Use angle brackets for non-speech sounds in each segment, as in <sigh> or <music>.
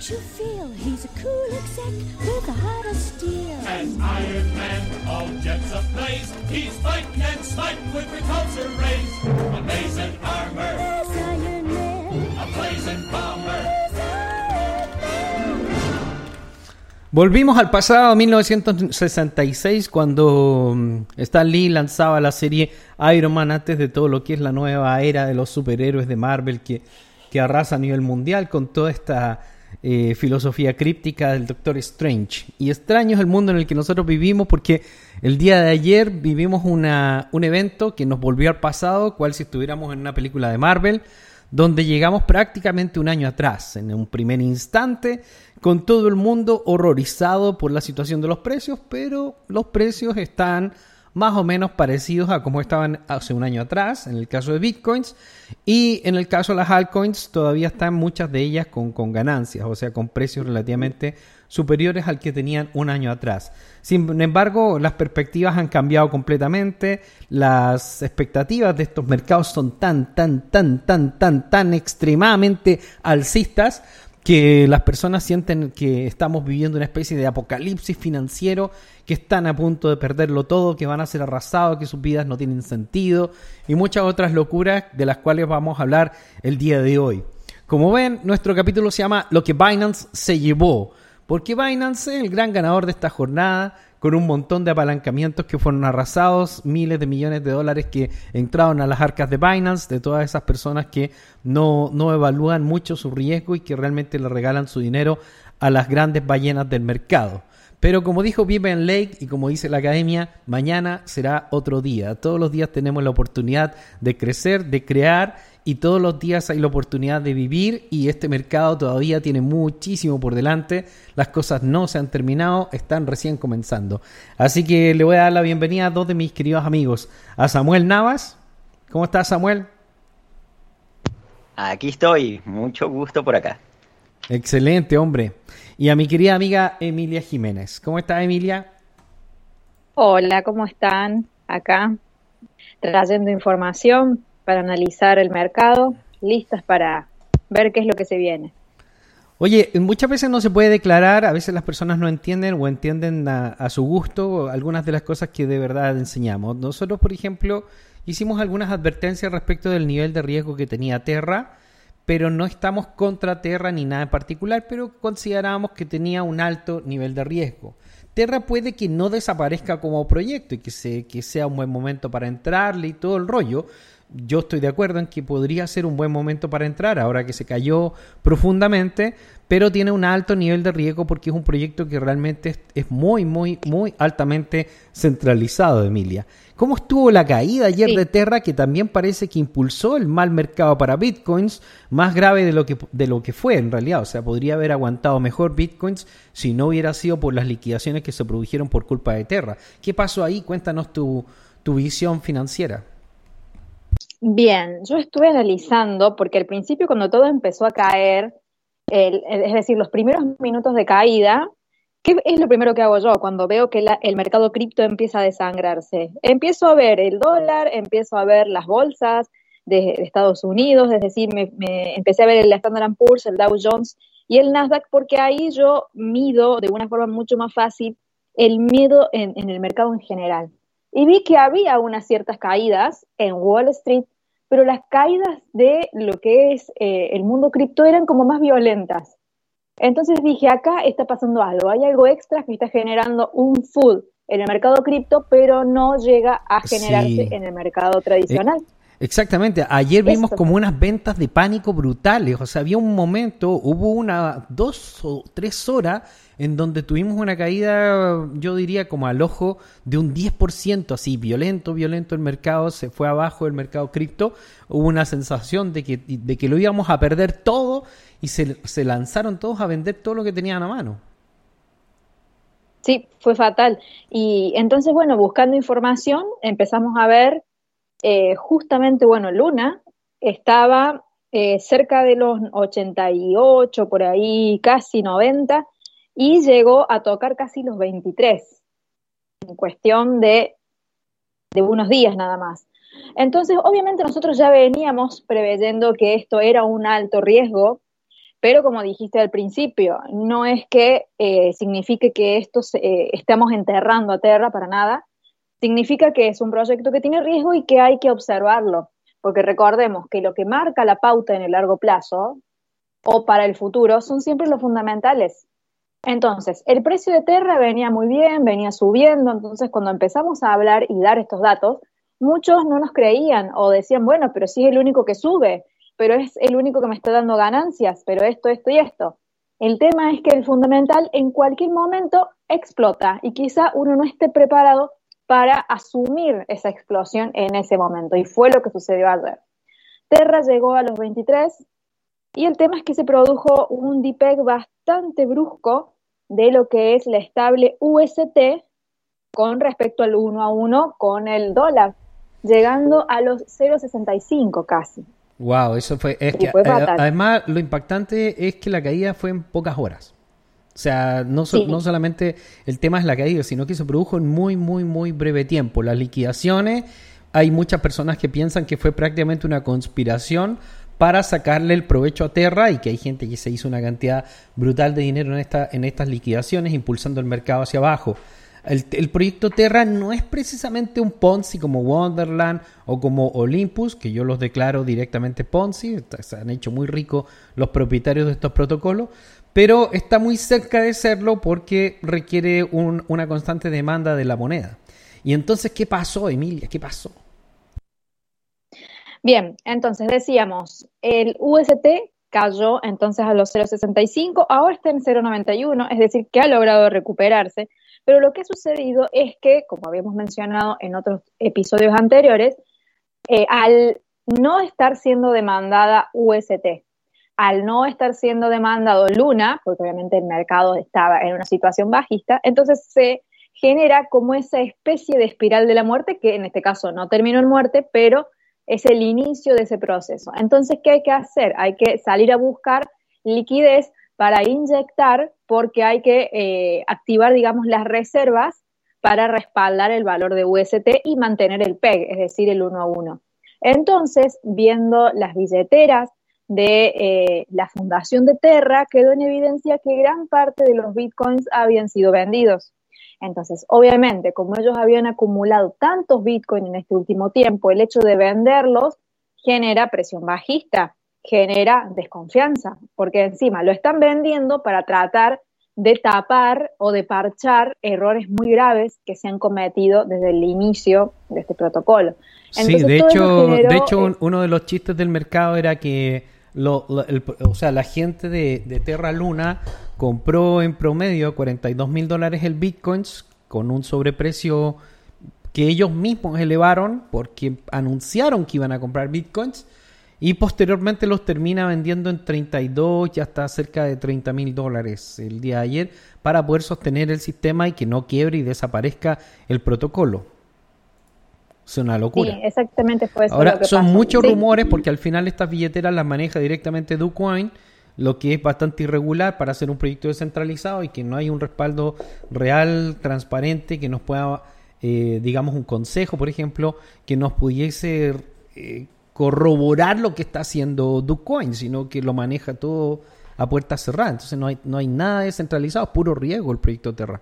makes you feel he's a cool exec with a heart of steel. As Iron Man, all jets ablaze, he's fighting and smite with repulsor rays. Amazing armor, There's Iron Man. a blazing bomber. There's Iron Man. Volvimos al pasado 1966 cuando mm, Stan Lee lanzaba la serie Iron Man antes de todo lo que es la nueva era de los superhéroes de Marvel que, que arrasa a nivel mundial con toda esta eh, filosofía críptica del Doctor Strange. Y extraño es el mundo en el que nosotros vivimos porque el día de ayer vivimos una, un evento que nos volvió al pasado, cual si estuviéramos en una película de Marvel donde llegamos prácticamente un año atrás, en un primer instante, con todo el mundo horrorizado por la situación de los precios, pero los precios están más o menos parecidos a como estaban hace un año atrás, en el caso de bitcoins, y en el caso de las altcoins todavía están muchas de ellas con, con ganancias, o sea, con precios relativamente superiores al que tenían un año atrás. Sin embargo, las perspectivas han cambiado completamente, las expectativas de estos mercados son tan, tan, tan, tan, tan, tan extremadamente alcistas que las personas sienten que estamos viviendo una especie de apocalipsis financiero, que están a punto de perderlo todo, que van a ser arrasados, que sus vidas no tienen sentido y muchas otras locuras de las cuales vamos a hablar el día de hoy. Como ven, nuestro capítulo se llama Lo que Binance se llevó, porque Binance es el gran ganador de esta jornada, con un montón de apalancamientos que fueron arrasados, miles de millones de dólares que entraron a las arcas de Binance, de todas esas personas que no, no evalúan mucho su riesgo y que realmente le regalan su dinero a las grandes ballenas del mercado. Pero como dijo Vivian Lake y como dice la academia, mañana será otro día. Todos los días tenemos la oportunidad de crecer, de crear y todos los días hay la oportunidad de vivir y este mercado todavía tiene muchísimo por delante. Las cosas no se han terminado, están recién comenzando. Así que le voy a dar la bienvenida a dos de mis queridos amigos, a Samuel Navas. ¿Cómo estás, Samuel? Aquí estoy, mucho gusto por acá. Excelente, hombre. Y a mi querida amiga Emilia Jiménez. ¿Cómo estás, Emilia? Hola, ¿cómo están? Acá trayendo información para analizar el mercado, listas para ver qué es lo que se viene. Oye, muchas veces no se puede declarar, a veces las personas no entienden o entienden a, su gusto algunas de las cosas que de verdad enseñamos. Nosotros, por ejemplo, hicimos algunas advertencias respecto del nivel de riesgo que tenía Terra, pero no estamos contra Terra ni nada en particular, pero considerábamos que tenía un alto nivel de riesgo. Terra puede que no desaparezca como proyecto y que, que sea un buen momento para entrarle y todo el rollo, yo estoy de acuerdo en que podría ser un buen momento para entrar, ahora que se cayó profundamente, pero tiene un alto nivel de riesgo porque es un proyecto que realmente es, es muy, muy, muy altamente centralizado, Emilia. ¿Cómo estuvo la caída ayer sí. de Terra que también parece que impulsó el mal mercado para bitcoins, más grave de lo que de lo que fue en realidad, o sea, podría haber aguantado mejor bitcoins si no hubiera sido por las liquidaciones que se produjeron por culpa de Terra. ¿Qué pasó ahí? Cuéntanos tu, tu visión financiera. Bien, yo estuve analizando, porque al principio cuando todo empezó a caer, el, es decir, los primeros minutos de caída, ¿qué es lo primero que hago yo cuando veo que el mercado cripto empieza a desangrarse? Empiezo a ver el dólar, empiezo a ver las bolsas de, de Estados Unidos, es decir, me, me, empecé a ver el Standard Poor's, el Dow Jones y el Nasdaq, porque ahí yo mido de una forma mucho más fácil el miedo en, en el mercado en general y vi que había unas ciertas caídas en Wall Street, pero las caídas de lo que es eh, el mundo cripto eran como más violentas. Entonces dije, acá está pasando algo, hay algo extra que está generando un food en el mercado cripto, pero no llega a generarse sí. en el mercado tradicional. Eh. Exactamente, ayer vimos Esto. como unas ventas de pánico brutales, o sea, había un momento, hubo una, dos o tres horas en donde tuvimos una caída, yo diría como al ojo de un 10%, así violento, violento el mercado, se fue abajo el mercado cripto, hubo una sensación de que, de que lo íbamos a perder todo y se, se lanzaron todos a vender todo lo que tenían a mano. Sí, fue fatal. Y entonces, bueno, buscando información, empezamos a ver eh, justamente, bueno, Luna estaba eh, cerca de los 88, por ahí casi 90, y llegó a tocar casi los 23, en cuestión de, de unos días nada más. Entonces, obviamente nosotros ya veníamos preveyendo que esto era un alto riesgo, Pero como dijiste al principio, no es que eh, signifique que esto eh, estamos enterrando a Terra para nada, significa que es un proyecto que tiene riesgo y que hay que observarlo, porque recordemos que lo que marca la pauta en el largo plazo o para el futuro son siempre los fundamentales. Entonces, el precio de Terra venía muy bien, venía subiendo, entonces cuando empezamos a hablar y dar estos datos, muchos no nos creían o decían, bueno, pero si es el único que sube, pero es el único que me está dando ganancias, pero esto, esto y esto. El tema es que el fundamental en cualquier momento explota y quizá uno no esté preparado para asumir esa explosión en ese momento. Y fue lo que sucedió ayer. Terra llegó a los 23 y el tema es que se produjo un DPEG bastante brusco de lo que es la estable UST con respecto al 1 a 1 con el dólar, llegando a los 0,65 casi. Wow, eso fue. Es que, además, lo impactante es que la caída fue en pocas horas. O sea, no, no solamente el tema es la caída, sino que se produjo en muy, muy, muy breve tiempo. Las liquidaciones, hay muchas personas que piensan que fue prácticamente una conspiración para sacarle el provecho a Terra y que hay gente que se hizo una cantidad brutal de dinero en, esta, en estas liquidaciones, impulsando el mercado hacia abajo. El, proyecto Terra no es precisamente un Ponzi como Wonderland o como Olympus, que yo los declaro directamente Ponzi, se han hecho muy ricos los propietarios de estos protocolos, pero está muy cerca de serlo porque requiere una constante demanda de la moneda. Y entonces, ¿qué pasó, Emilia? ¿Qué pasó? Bien, entonces decíamos, el UST cayó entonces a los 0,65, ahora está en 0,91, es decir, que ha logrado recuperarse, pero lo que ha sucedido es que, como habíamos mencionado en otros episodios anteriores, eh, al no estar siendo demandada UST, al no estar siendo demandado Luna, porque obviamente el mercado estaba en una situación bajista, entonces se genera como esa especie de espiral de la muerte, que en este caso no terminó en muerte, pero es el inicio de ese proceso. Entonces, ¿qué hay que hacer? Hay que salir a buscar liquidez para inyectar porque hay que eh, activar, digamos, las reservas para respaldar el valor de UST y mantener el PEG, es decir, el 1 a 1. Entonces, viendo las billeteras de eh, la fundación de Terra, quedó en evidencia que gran parte de los bitcoins habían sido vendidos. Entonces, obviamente, como ellos habían acumulado tantos bitcoins en este último tiempo, el hecho de venderlos genera presión bajista, genera desconfianza, porque encima lo están vendiendo para tratar de tapar o de parchar errores muy graves que se han cometido desde el inicio de este protocolo. sí, de hecho, de hecho uno de los chistes del mercado era que lo, o sea, la gente de, de Terra Luna compró en promedio 42 mil dólares el Bitcoin con un sobreprecio que ellos mismos elevaron porque anunciaron que iban a comprar Bitcoins y posteriormente los termina vendiendo en 32 y hasta cerca de 30 mil dólares el día de ayer para poder sostener el sistema y que no quiebre y desaparezca el protocolo. Es una locura. Sí, exactamente fue eso. Ahora, son muchos rumores porque al final estas billeteras las maneja directamente DuCoin lo que es bastante irregular para hacer un proyecto descentralizado y que no hay un respaldo real, transparente, que nos pueda, eh, digamos, un consejo, por ejemplo, que nos pudiese eh, corroborar lo que está haciendo Ducoin, sino que lo maneja todo a puerta cerrada. Entonces no hay, no hay nada descentralizado, puro riesgo el proyecto Terra.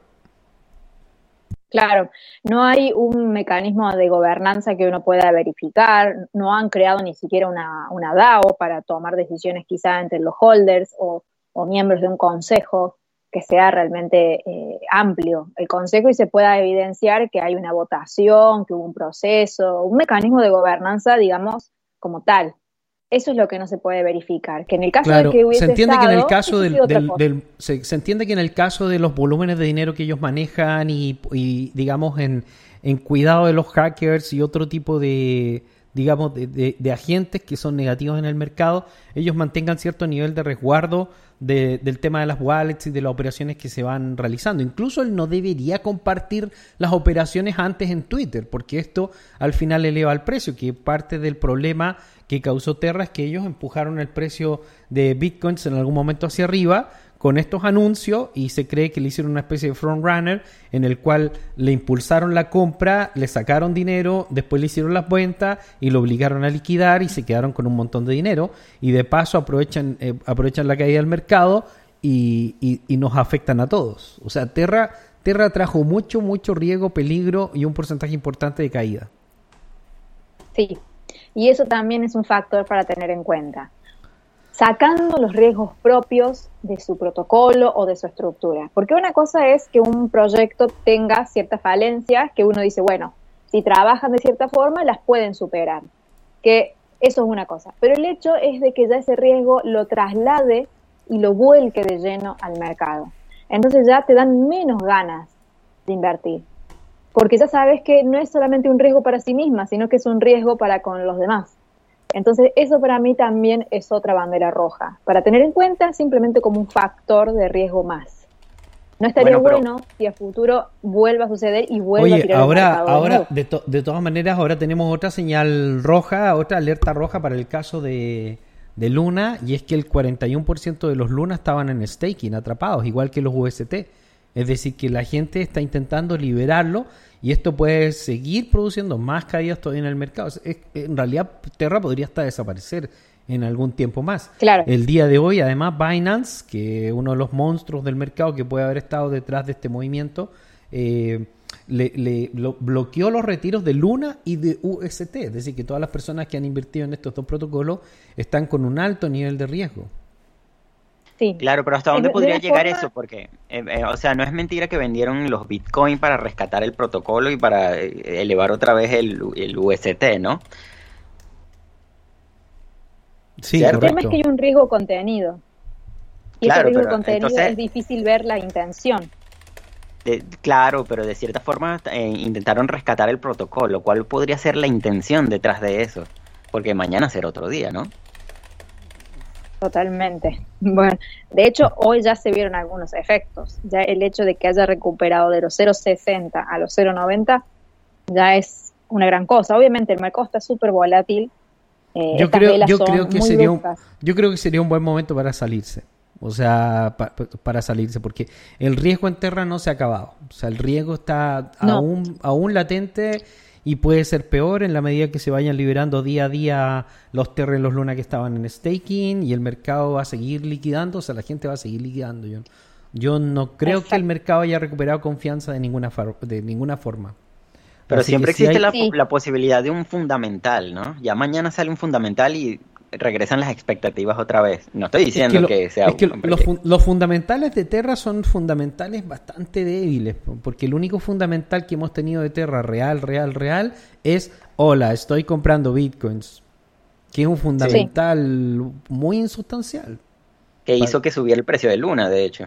Claro, no hay un mecanismo de gobernanza que uno pueda verificar, no han creado ni siquiera una, una DAO para tomar decisiones quizá entre los holders o, miembros de un consejo que sea realmente eh, amplio el consejo y se pueda evidenciar que hay una votación, que hubo un proceso, un mecanismo de gobernanza, digamos, como tal. Eso es lo que no se puede verificar. Que en el caso de que hubiese se entiende que en el caso del, se, entiende que en el caso de los volúmenes de dinero que ellos manejan y, digamos en, en, cuidado de los hackers y otro tipo de digamos de, de, agentes que son negativos en el mercado, ellos mantengan cierto nivel de resguardo del tema de las wallets y de las operaciones que se van realizando. Incluso él no debería compartir las operaciones antes en Twitter, porque esto al final eleva el precio, que parte del problema que causó Terra es que ellos empujaron el precio de bitcoins en algún momento hacia arriba con estos anuncios y se cree que le hicieron una especie de front runner en el cual le impulsaron la compra, le sacaron dinero, después le hicieron las ventas y lo obligaron a liquidar y se quedaron con un montón de dinero y de paso aprovechan, eh, aprovechan la caída del mercado y, y- y nos afectan a todos. O sea, Terra, Terra trajo mucho, mucho riesgo, peligro y un porcentaje importante de caída. Sí, y eso también es un factor para tener en cuenta. Sacando los riesgos propios de su protocolo o de su estructura. Porque una cosa es que un proyecto tenga ciertas falencias que uno dice, bueno, si trabajan de cierta forma, las pueden superar. Que eso es una cosa. Pero el hecho es de que ya ese riesgo lo traslade y lo vuelque de lleno al mercado. Entonces ya te dan menos ganas de invertir porque ya sabes que no es solamente un riesgo para sí misma, sino que es un riesgo para con los demás. Entonces, eso para mí también es otra bandera roja, para tener en cuenta simplemente como un factor de riesgo más. No estaría Bueno, si a futuro vuelva a suceder y vuelva a Oye, tirar el ahora, ahora de, to- de todas maneras, ahora tenemos otra señal roja, otra alerta roja para el caso de, de Luna, y es que el 41% de los Luna estaban en staking, atrapados, igual que los UST. Es decir, que la gente está intentando liberarlo y esto puede seguir produciendo más caídas todavía en el mercado. En realidad, Terra podría hasta desaparecer en algún tiempo más. Claro. El día de hoy, además, Binance, que es uno de los monstruos del mercado que puede haber estado detrás de este movimiento, eh, le, le- lo- bloqueó los retiros de Luna y de UST. Es decir, que todas las personas que han invertido en estos dos protocolos están con un alto nivel de riesgo. Sí. Claro, pero ¿hasta De- dónde de podría llegar forma- eso? Porque, eh, eh, o sea, no es mentira que vendieron los Bitcoin para rescatar el protocolo y para eh, elevar otra vez el, el UST, ¿no? Sí. El tema es que hay un riesgo contenido. Y Claro, ese riesgo pero contenido entonces- es difícil ver la intención. De- claro, pero de cierta forma eh, intentaron rescatar el protocolo. ¿Cuál podría ser la intención detrás de eso? Porque mañana será otro día, ¿no? Totalmente. <laughs> Bueno, de hecho, hoy ya se vieron algunos efectos. Ya el hecho de que haya recuperado de los 0,60 a los 0,90 ya es una gran cosa. Obviamente el mercado está súper volátil. Eh, Yo creo, yo creo que sería un, yo creo que sería un buen momento para salirse. O sea, pa- pa- para salirse, porque el riesgo en Terra no se ha acabado. O sea, el riesgo está No. aún, aún latente y puede ser peor en la medida que se vayan liberando día a día los los Luna que estaban en staking y el mercado va a seguir liquidando. O sea, la gente va a seguir liquidando. Yo, yo no creo que el mercado haya recuperado confianza de ninguna, far- de ninguna forma. Pero Así siempre si existe hay- la, Sí. la posibilidad de un fundamental, ¿no? Ya mañana sale un fundamental y regresan las expectativas otra vez. No estoy diciendo Es que, sea es que un los, fun- los fundamentales de Terra son fundamentales bastante débiles, po- porque el único fundamental que hemos tenido de Terra real, real, real es, hola, estoy comprando bitcoins, que es un fundamental muy insustancial. que hizo que subiera el precio de Luna, de hecho.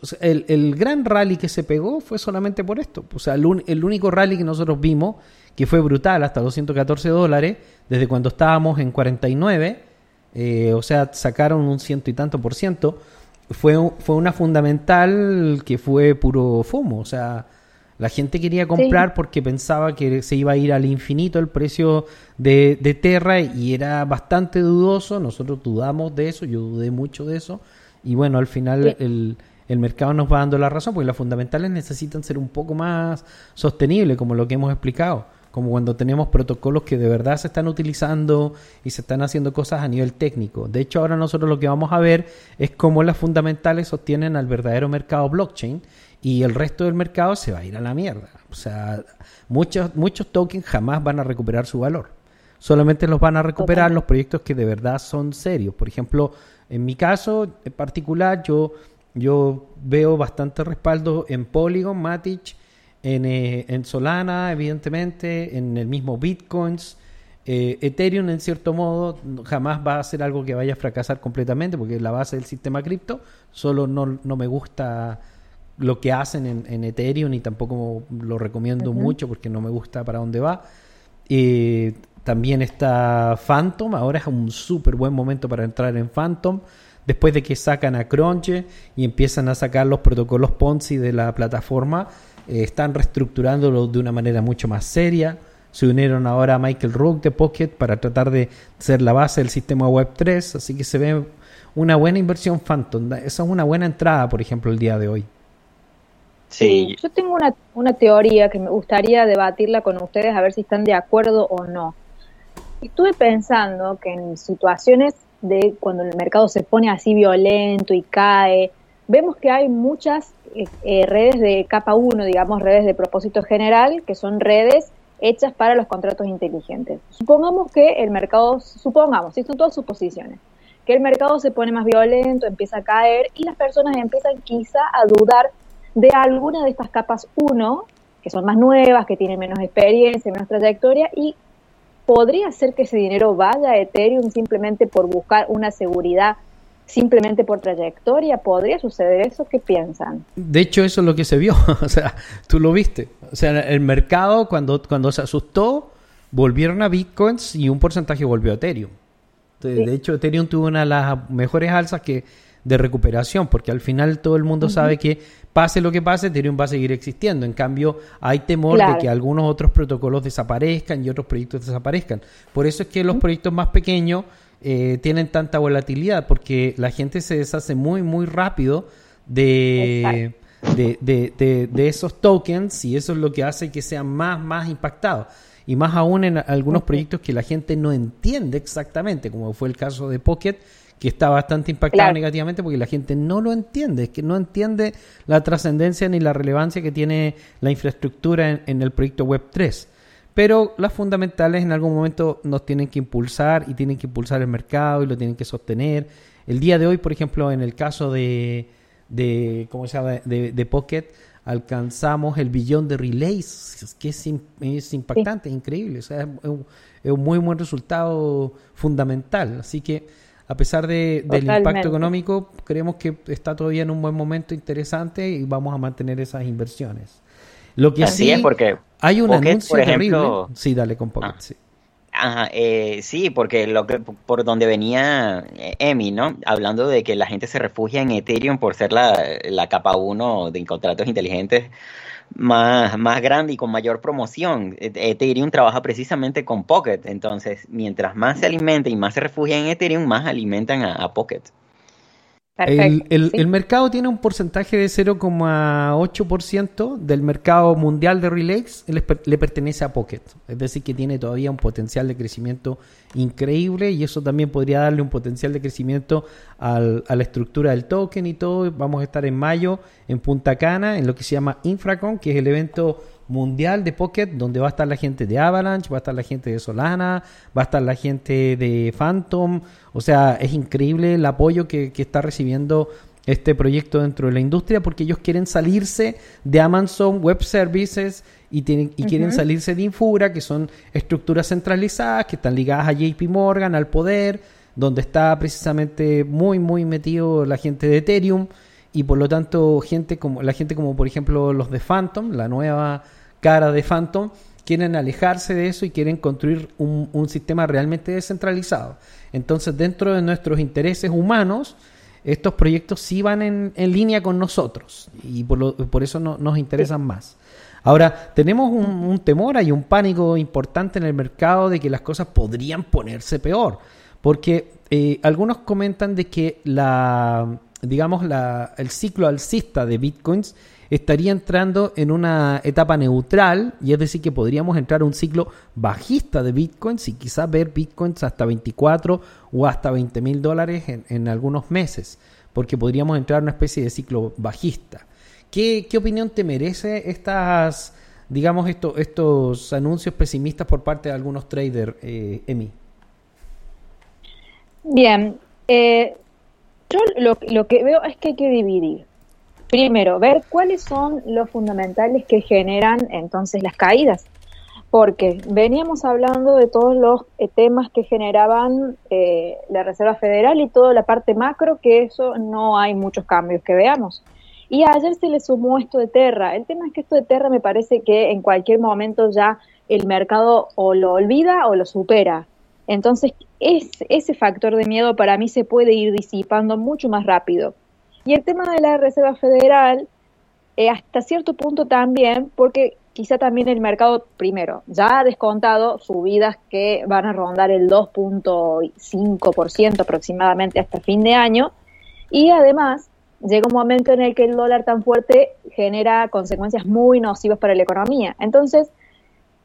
O sea, el, el gran rally que se pegó fue solamente por esto. O sea, el, un- el único rally que nosotros vimos, que fue brutal, hasta 214 dólares, desde cuando estábamos en 49, eh, o sea, sacaron un ciento y tanto por ciento, fue, fue una fundamental que fue puro fumo. O sea, la gente quería comprar porque pensaba que se iba a ir al infinito el precio de, de Terra y era bastante dudoso. Nosotros dudamos de eso, yo dudé mucho de eso. Y bueno, al final Sí. el, el mercado nos va dando la razón, porque las fundamentales necesitan ser un poco más sostenibles, como lo que hemos explicado, como cuando tenemos protocolos que de verdad se están utilizando y se están haciendo cosas a nivel técnico. De hecho, ahora nosotros lo que vamos a ver es cómo las fundamentales sostienen al verdadero mercado blockchain y el resto del mercado se va a ir a la mierda. O sea, muchos, muchos tokens jamás van a recuperar su valor. Solamente los van a recuperar los proyectos que de verdad son serios. Por ejemplo, en mi caso en particular, yo, yo veo bastante respaldo en Polygon, Matic, en, eh, en Solana, evidentemente, en el mismo Bitcoins. Eh, Ethereum, en cierto modo, jamás va a ser algo que vaya a fracasar completamente porque es la base del sistema cripto. Solo no, no me gusta lo que hacen en, en Ethereum y tampoco lo recomiendo mucho porque no me gusta para dónde va. Eh, también está Phantom, ahora es un súper buen momento para entrar en Phantom. Después de que sacan a Cronche y empiezan a sacar los protocolos Ponzi de la plataforma, eh, están reestructurándolo de una manera mucho más seria. Se unieron ahora a Michael Rook de Pocket para tratar de ser la base del sistema Web 3, así que se ve una buena inversión Phantom. Esa es una buena entrada, por ejemplo, el día de hoy. Sí, Yo tengo una, una teoría que me gustaría debatirla con ustedes a ver si están de acuerdo o no. Estuve pensando que en situaciones de cuando el mercado se pone así violento y cae, vemos que hay muchas eh, eh, redes de capa 1, digamos, redes de propósito general, que son redes hechas para los contratos inteligentes. Supongamos que el mercado, supongamos, si son todas suposiciones, que el mercado se pone más violento, empieza a caer y las personas empiezan quizá a dudar de alguna de estas capas 1, que son más nuevas, que tienen menos experiencia, menos trayectoria, y podría ser que ese dinero vaya a Ethereum simplemente por buscar una seguridad, simplemente por trayectoria. ¿Podría suceder eso? ¿Qué piensan? De hecho, eso es lo que se vio. <laughs> o sea, tú lo viste. O sea, el mercado cuando, cuando se asustó, volvieron a bitcoins y un porcentaje volvió a Ethereum. Entonces, Sí. De hecho, Ethereum tuvo una de las mejores alzas que de recuperación, porque al final todo el mundo sabe que pase lo que pase, Ethereum va a seguir existiendo. En cambio, hay temor Claro. de que algunos otros protocolos desaparezcan y otros proyectos desaparezcan. Por eso es que los proyectos más pequeños eh, tienen tanta volatilidad, porque la gente se deshace muy, muy rápido de, de, de- de- esos tokens y eso es lo que hace que sean más, más impactados. Y más aún en algunos proyectos que la gente no entiende exactamente, como fue el caso de Pocket, que está bastante impactado Claro. negativamente porque la gente no lo entiende, es que no entiende la trascendencia ni la relevancia que tiene la infraestructura en, en el proyecto Web 3. Pero las fundamentales en algún momento nos tienen que impulsar y tienen que impulsar el mercado y lo tienen que sostener. El día de hoy, por ejemplo, en el caso de, de ¿cómo se llama? De, de Pocket, alcanzamos el billón de relays, que es, im- es impactante, es increíble. O sea, es un, es un muy buen resultado fundamental. Así que, a pesar de- del impacto económico, creemos que está todavía en un buen momento interesante y vamos a mantener esas inversiones. Lo que Así sí, es, porque hay un Pocket, anuncio por ejemplo- terrible. Sí, dale con Pocket, Ah. sí. Ajá, eh, sí, porque lo que por donde venía eh, Emi, ¿no? Hablando de que la gente se refugia en Ethereum por ser la, la capa 1 de contratos inteligentes más, más grande y con mayor promoción. E- Ethereum trabaja precisamente con Pocket, entonces mientras más se alimenta y más se refugia en Ethereum, más alimentan a, a Pocket. El, el- sí. el mercado tiene un porcentaje de 0,8% del mercado mundial de relays, le, le pertenece a Pocket. Es decir, que tiene todavía un potencial de crecimiento increíble y eso también podría darle un potencial de crecimiento al- a la estructura del token y todo. Vamos a estar en mayo en Punta Cana, en lo que se llama Infracon, que es el evento mundial de Pocket, donde va a estar la gente de Avalanche, va a estar la gente de Solana, va a estar la gente de Phantom. O sea, es increíble el apoyo que, que está recibiendo este proyecto dentro de la industria porque ellos quieren salirse de Amazon Web Services y, tienen, y quieren salirse de Infura, que son estructuras centralizadas, que están ligadas a JP Morgan, al poder, donde está precisamente muy, muy metido la gente de Ethereum y por lo tanto gente como la gente como por ejemplo los de Phantom, la nueva cara de Phantom, quieren alejarse de eso y quieren construir un, un sistema realmente descentralizado. Entonces, dentro de nuestros intereses humanos, estos proyectos sí van en, en línea con nosotros y por, lo- por eso no- nos interesan más. Ahora, tenemos un, un temor, hay un pánico importante en el mercado de que las cosas podrían ponerse peor, porque eh, algunos comentan de que la, digamos, la, el ciclo alcista de bitcoins estaría entrando en una etapa neutral, y es decir, que podríamos entrar a un ciclo bajista de bitcoins y quizás ver bitcoins hasta 24 o hasta 20 mil dólares en, algunos meses, porque podríamos entrar a una especie de ciclo bajista. ¿Qué, qué opinión te merece estas, digamos, estos, estos anuncios pesimistas por parte de algunos traders, eh, Emi? Bien, eh, yo lo, lo que veo es que hay que dividir. Primero, ver cuáles son los fundamentales que generan entonces las caídas. Porque veníamos hablando de todos los eh, temas que generaban eh, la Reserva Federal y toda la parte macro, que eso no hay muchos cambios que veamos. Y ayer se le sumó esto de Terra. El tema es que esto de Terra me parece que en cualquier momento ya el mercado o lo olvida o lo supera. Entonces, es, ese factor de miedo para mí se puede ir disipando mucho más rápido. Y el tema de la Reserva Federal, eh, hasta cierto punto también, porque quizá también el mercado, primero, ya ha descontado subidas que van a rondar el 2.5% aproximadamente hasta fin de año, y además llega un momento en el que el dólar tan fuerte genera consecuencias muy nocivas para la economía. Entonces,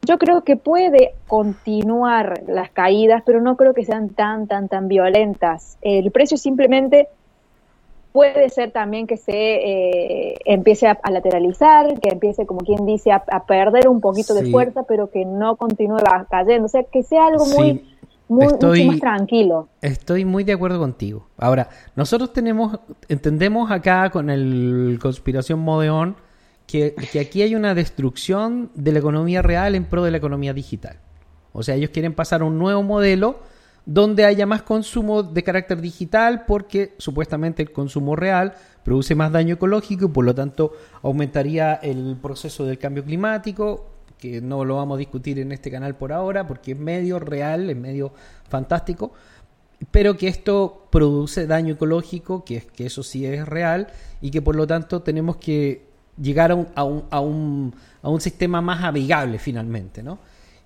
yo creo que puede continuar las caídas, pero no creo que sean tan, tan, tan violentas. El precio simplemente puede ser también que se eh, empiece a, lateralizar, que empiece, como quien dice, a, perder un poquito de fuerza, pero que no continúe cayendo. O sea, que sea algo muy, muy mucho más tranquilo. Estoy muy de acuerdo contigo. Ahora, nosotros tenemos, entendemos acá con el conspiración Modeón que, aquí hay una destrucción de la economía real en pro de la economía digital. O sea, ellos quieren pasar a un nuevo modelo donde haya más consumo de carácter digital porque supuestamente el consumo real produce más daño ecológico y por lo tanto aumentaría el proceso del cambio climático, que no lo vamos a discutir en este canal por ahora porque es medio real, es medio fantástico, pero que esto produce daño ecológico, que, que eso sí es real y que por lo tanto tenemos que llegar a un, a un, a un, a un sistema más amigable finalmente, ¿no?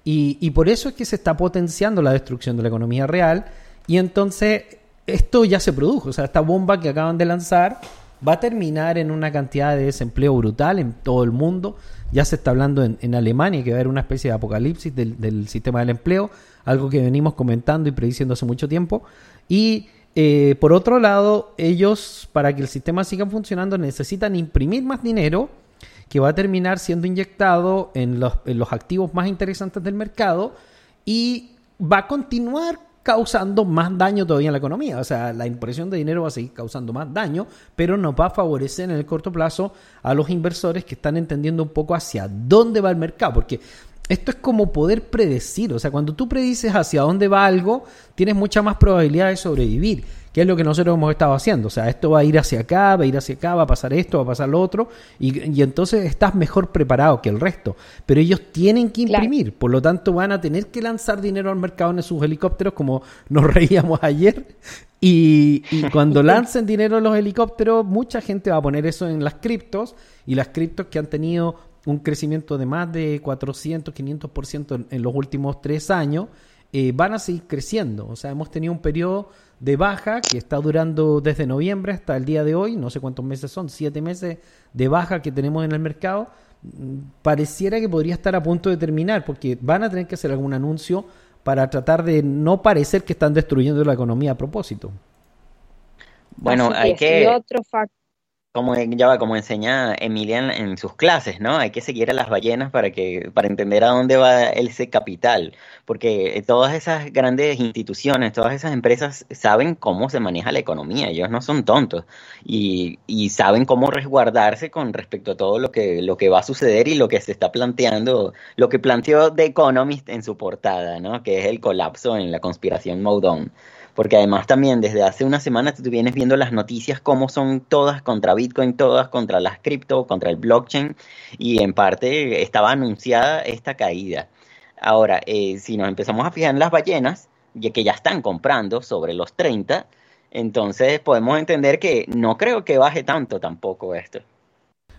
Y, por eso es que se está potenciando la destrucción de la economía real. Y entonces esto ya se produjo. O sea, esta bomba que acaban de lanzar va a terminar en una cantidad de desempleo brutal en todo el mundo. Ya se está hablando en, Alemania que va a haber una especie de apocalipsis del, sistema del empleo, algo que venimos comentando y prediciendo hace mucho tiempo. Y eh, por otro lado, ellos, para que el sistema siga funcionando, necesitan imprimir más dinero que va a terminar siendo inyectado en los, activos más interesantes del mercado y va a continuar causando más daño todavía en la economía. O sea, la impresión de dinero va a seguir causando más daño, pero nos va a favorecer en el corto plazo a los inversores que están entendiendo un poco hacia dónde va el mercado, porque esto es como poder predecir. O sea, cuando tú predices hacia dónde va algo, tienes mucha más probabilidad de sobrevivir que es lo que nosotros hemos estado haciendo. O sea, esto va a ir hacia acá, va a ir hacia acá, va a pasar esto, va a pasar lo otro, y, entonces estás mejor preparado que el resto. Pero ellos tienen que imprimir, por lo tanto van a tener que lanzar dinero al mercado en sus helicópteros, como nos <laughs> reíamos ayer. Y, y cuando <laughs> lancen dinero en los helicópteros, mucha gente va a poner eso en las criptos, y las criptos que han tenido un crecimiento de más de 400, 500% en, en los últimos tres años, eh, van a seguir creciendo. O sea, hemos tenido un periodo de baja que está durando desde noviembre hasta el día de hoy, no sé cuántos meses son, siete meses de baja que tenemos en el mercado, mm, pareciera que podría estar a punto de terminar porque van a tener que hacer algún anuncio para tratar de no parecer que están destruyendo la economía a propósito. Bueno, hay que... Otro factor como ya como enseña Emilia en, sus clases, ¿no? Hay que seguir a las ballenas para que para entender a dónde va ese capital, porque todas esas grandes instituciones, todas esas empresas saben cómo se maneja la economía, ellos no son tontos y, y saben cómo resguardarse con respecto a todo lo que lo que va a suceder y lo que se está planteando, lo que planteó The Economist en su portada, ¿no? Que es el colapso en la conspiración Moudon porque además también desde hace una semana tú vienes viendo las noticias cómo son todas contra Bitcoin, todas contra las cripto, contra el blockchain, y en parte estaba anunciada esta caída. Ahora, eh, si nos empezamos a fijar en las ballenas, ya que ya están comprando sobre los 30, entonces podemos entender que no creo que baje tanto tampoco esto.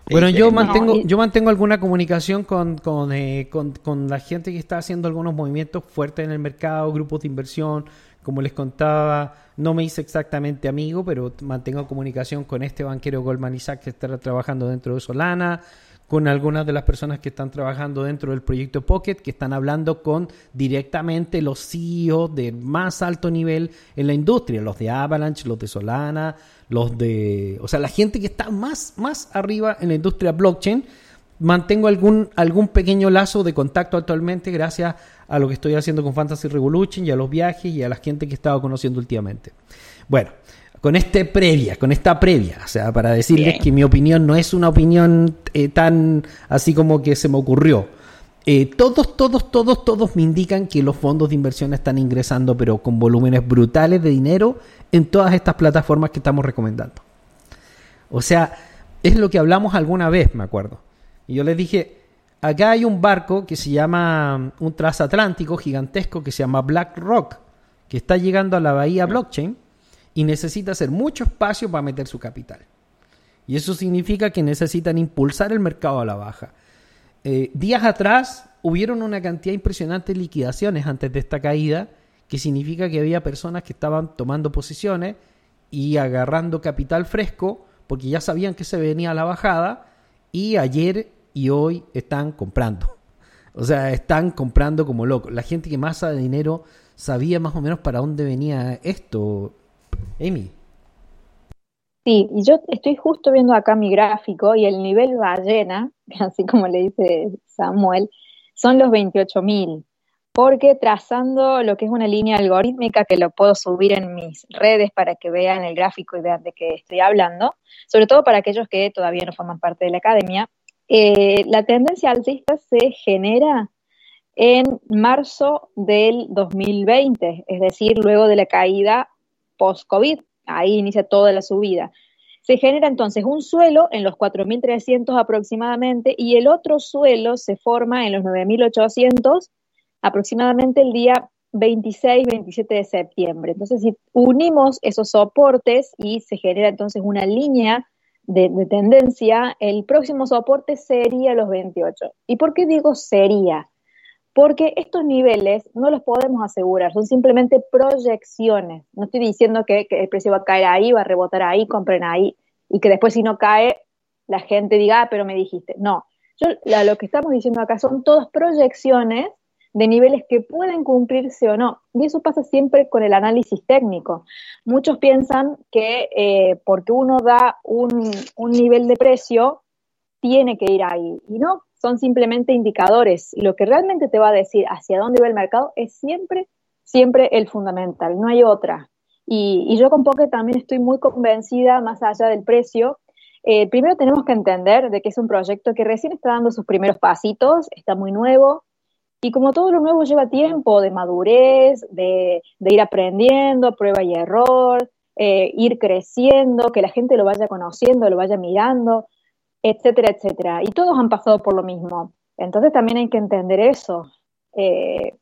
Bueno, yo mantengo, yo mantengo alguna comunicación con, con, eh, con, con, la gente que está haciendo algunos movimientos fuertes en el mercado, grupos de inversión, como les contaba, no me hice exactamente amigo, pero mantengo comunicación con este banquero Goldman Sachs que está trabajando dentro de Solana, con algunas de las personas que están trabajando dentro del proyecto Pocket, que están hablando con directamente los CEOs de más alto nivel en la industria, los de Avalanche, los de Solana, los de, o sea, la gente que está más, más arriba en la industria blockchain. Mantengo algún, algún pequeño lazo de contacto actualmente gracias a lo que estoy haciendo con Fantasy Revolution y a los viajes y a la gente que he estado conociendo últimamente. Bueno, con este previa, con esta previa, o sea, para decirles que mi opinión no es una opinión eh, tan así como que se me ocurrió. Eh, todos, todos, todos, todos me indican que los fondos de inversión están ingresando, pero con volúmenes brutales de dinero en todas estas plataformas que estamos recomendando. O sea, es lo que hablamos alguna vez, me acuerdo. Y yo les dije, acá hay un barco que se llama, un transatlántico gigantesco que se llama Black Rock, que está llegando a la bahía blockchain y necesita hacer mucho espacio para meter su capital. Y eso significa que necesitan impulsar el mercado a la baja. eh, días atrás hubieron una cantidad impresionante de liquidaciones antes de esta caída, que significa que había personas que estaban tomando posiciones y agarrando capital fresco porque ya sabían que se venía la bajada y ayer y hoy están comprando. O sea, están comprando como locos. La gente que más sabe dinero sabía más o menos para dónde venía esto. Amy. Sí, y yo estoy justo viendo acá mi gráfico y el nivel ballena, <laughs> así como le dice Samuel, son los 28.000. Porque trazando lo que es una línea algorítmica que lo puedo subir en mis redes para que vean el gráfico y vean de qué estoy hablando, sobre todo para aquellos que todavía no forman parte de la academia, eh, la tendencia alcista se genera en marzo del 2020, es decir, luego de la caída post-COVID. Ahí inicia toda la subida. Se genera entonces un suelo en los 4.300 aproximadamente y el otro suelo se forma en los 9.800 aproximadamente el día 26, 27 de septiembre. Entonces, si unimos esos soportes y se genera entonces una línea de, tendencia, el próximo soporte sería los 28. ¿Y por qué digo sería? Porque estos niveles no los podemos asegurar, son simplemente proyecciones. No estoy diciendo que, el precio va a caer ahí, va a rebotar ahí, compren ahí, y que después si no cae, la gente diga, ah, pero me dijiste. No, yo lo que estamos diciendo acá son todas proyecciones de niveles que pueden cumplirse o no. Y eso pasa siempre con el análisis técnico. Muchos piensan que eh, porque uno da un, un, nivel de precio, tiene que ir ahí. Y no, son simplemente indicadores. Lo que realmente te va a decir hacia dónde va el mercado es siempre, siempre el fundamental, no hay otra. Y, y yo con Pocket también estoy muy convencida, más allá del precio, eh, primero tenemos que entender de que es un proyecto que recién está dando sus primeros pasitos, está muy nuevo, y como todo lo nuevo lleva tiempo de madurez, de, ir aprendiendo, prueba y error, eh, ir creciendo, que la gente lo vaya conociendo, lo vaya mirando, etcétera, etcétera. Y todos han pasado por lo mismo. Entonces también hay que entender eso. Eh,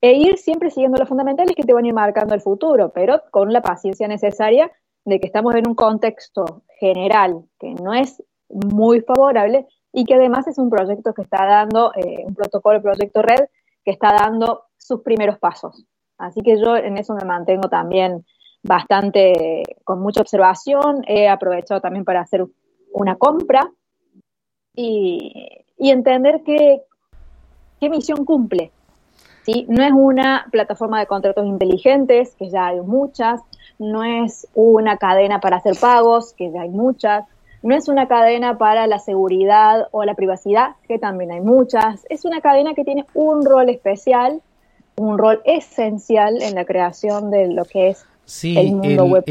e ir siempre siguiendo los fundamentales que te van a ir marcando el futuro, pero con la paciencia necesaria de que estamos en un contexto general que no es muy favorable, y que además es un proyecto que está dando, eh, un protocolo, proyecto red, que está dando sus primeros pasos. Así que yo en eso me mantengo también bastante con mucha observación, he aprovechado también para hacer una compra y, entender qué, qué misión cumple. ¿sí? No es una plataforma de contratos inteligentes, que ya hay muchas, no es una cadena para hacer pagos, que ya hay muchas, no es una cadena para la seguridad o la privacidad, que también hay muchas. Es una cadena que tiene un rol especial, un rol esencial en la creación de lo que es el mundo web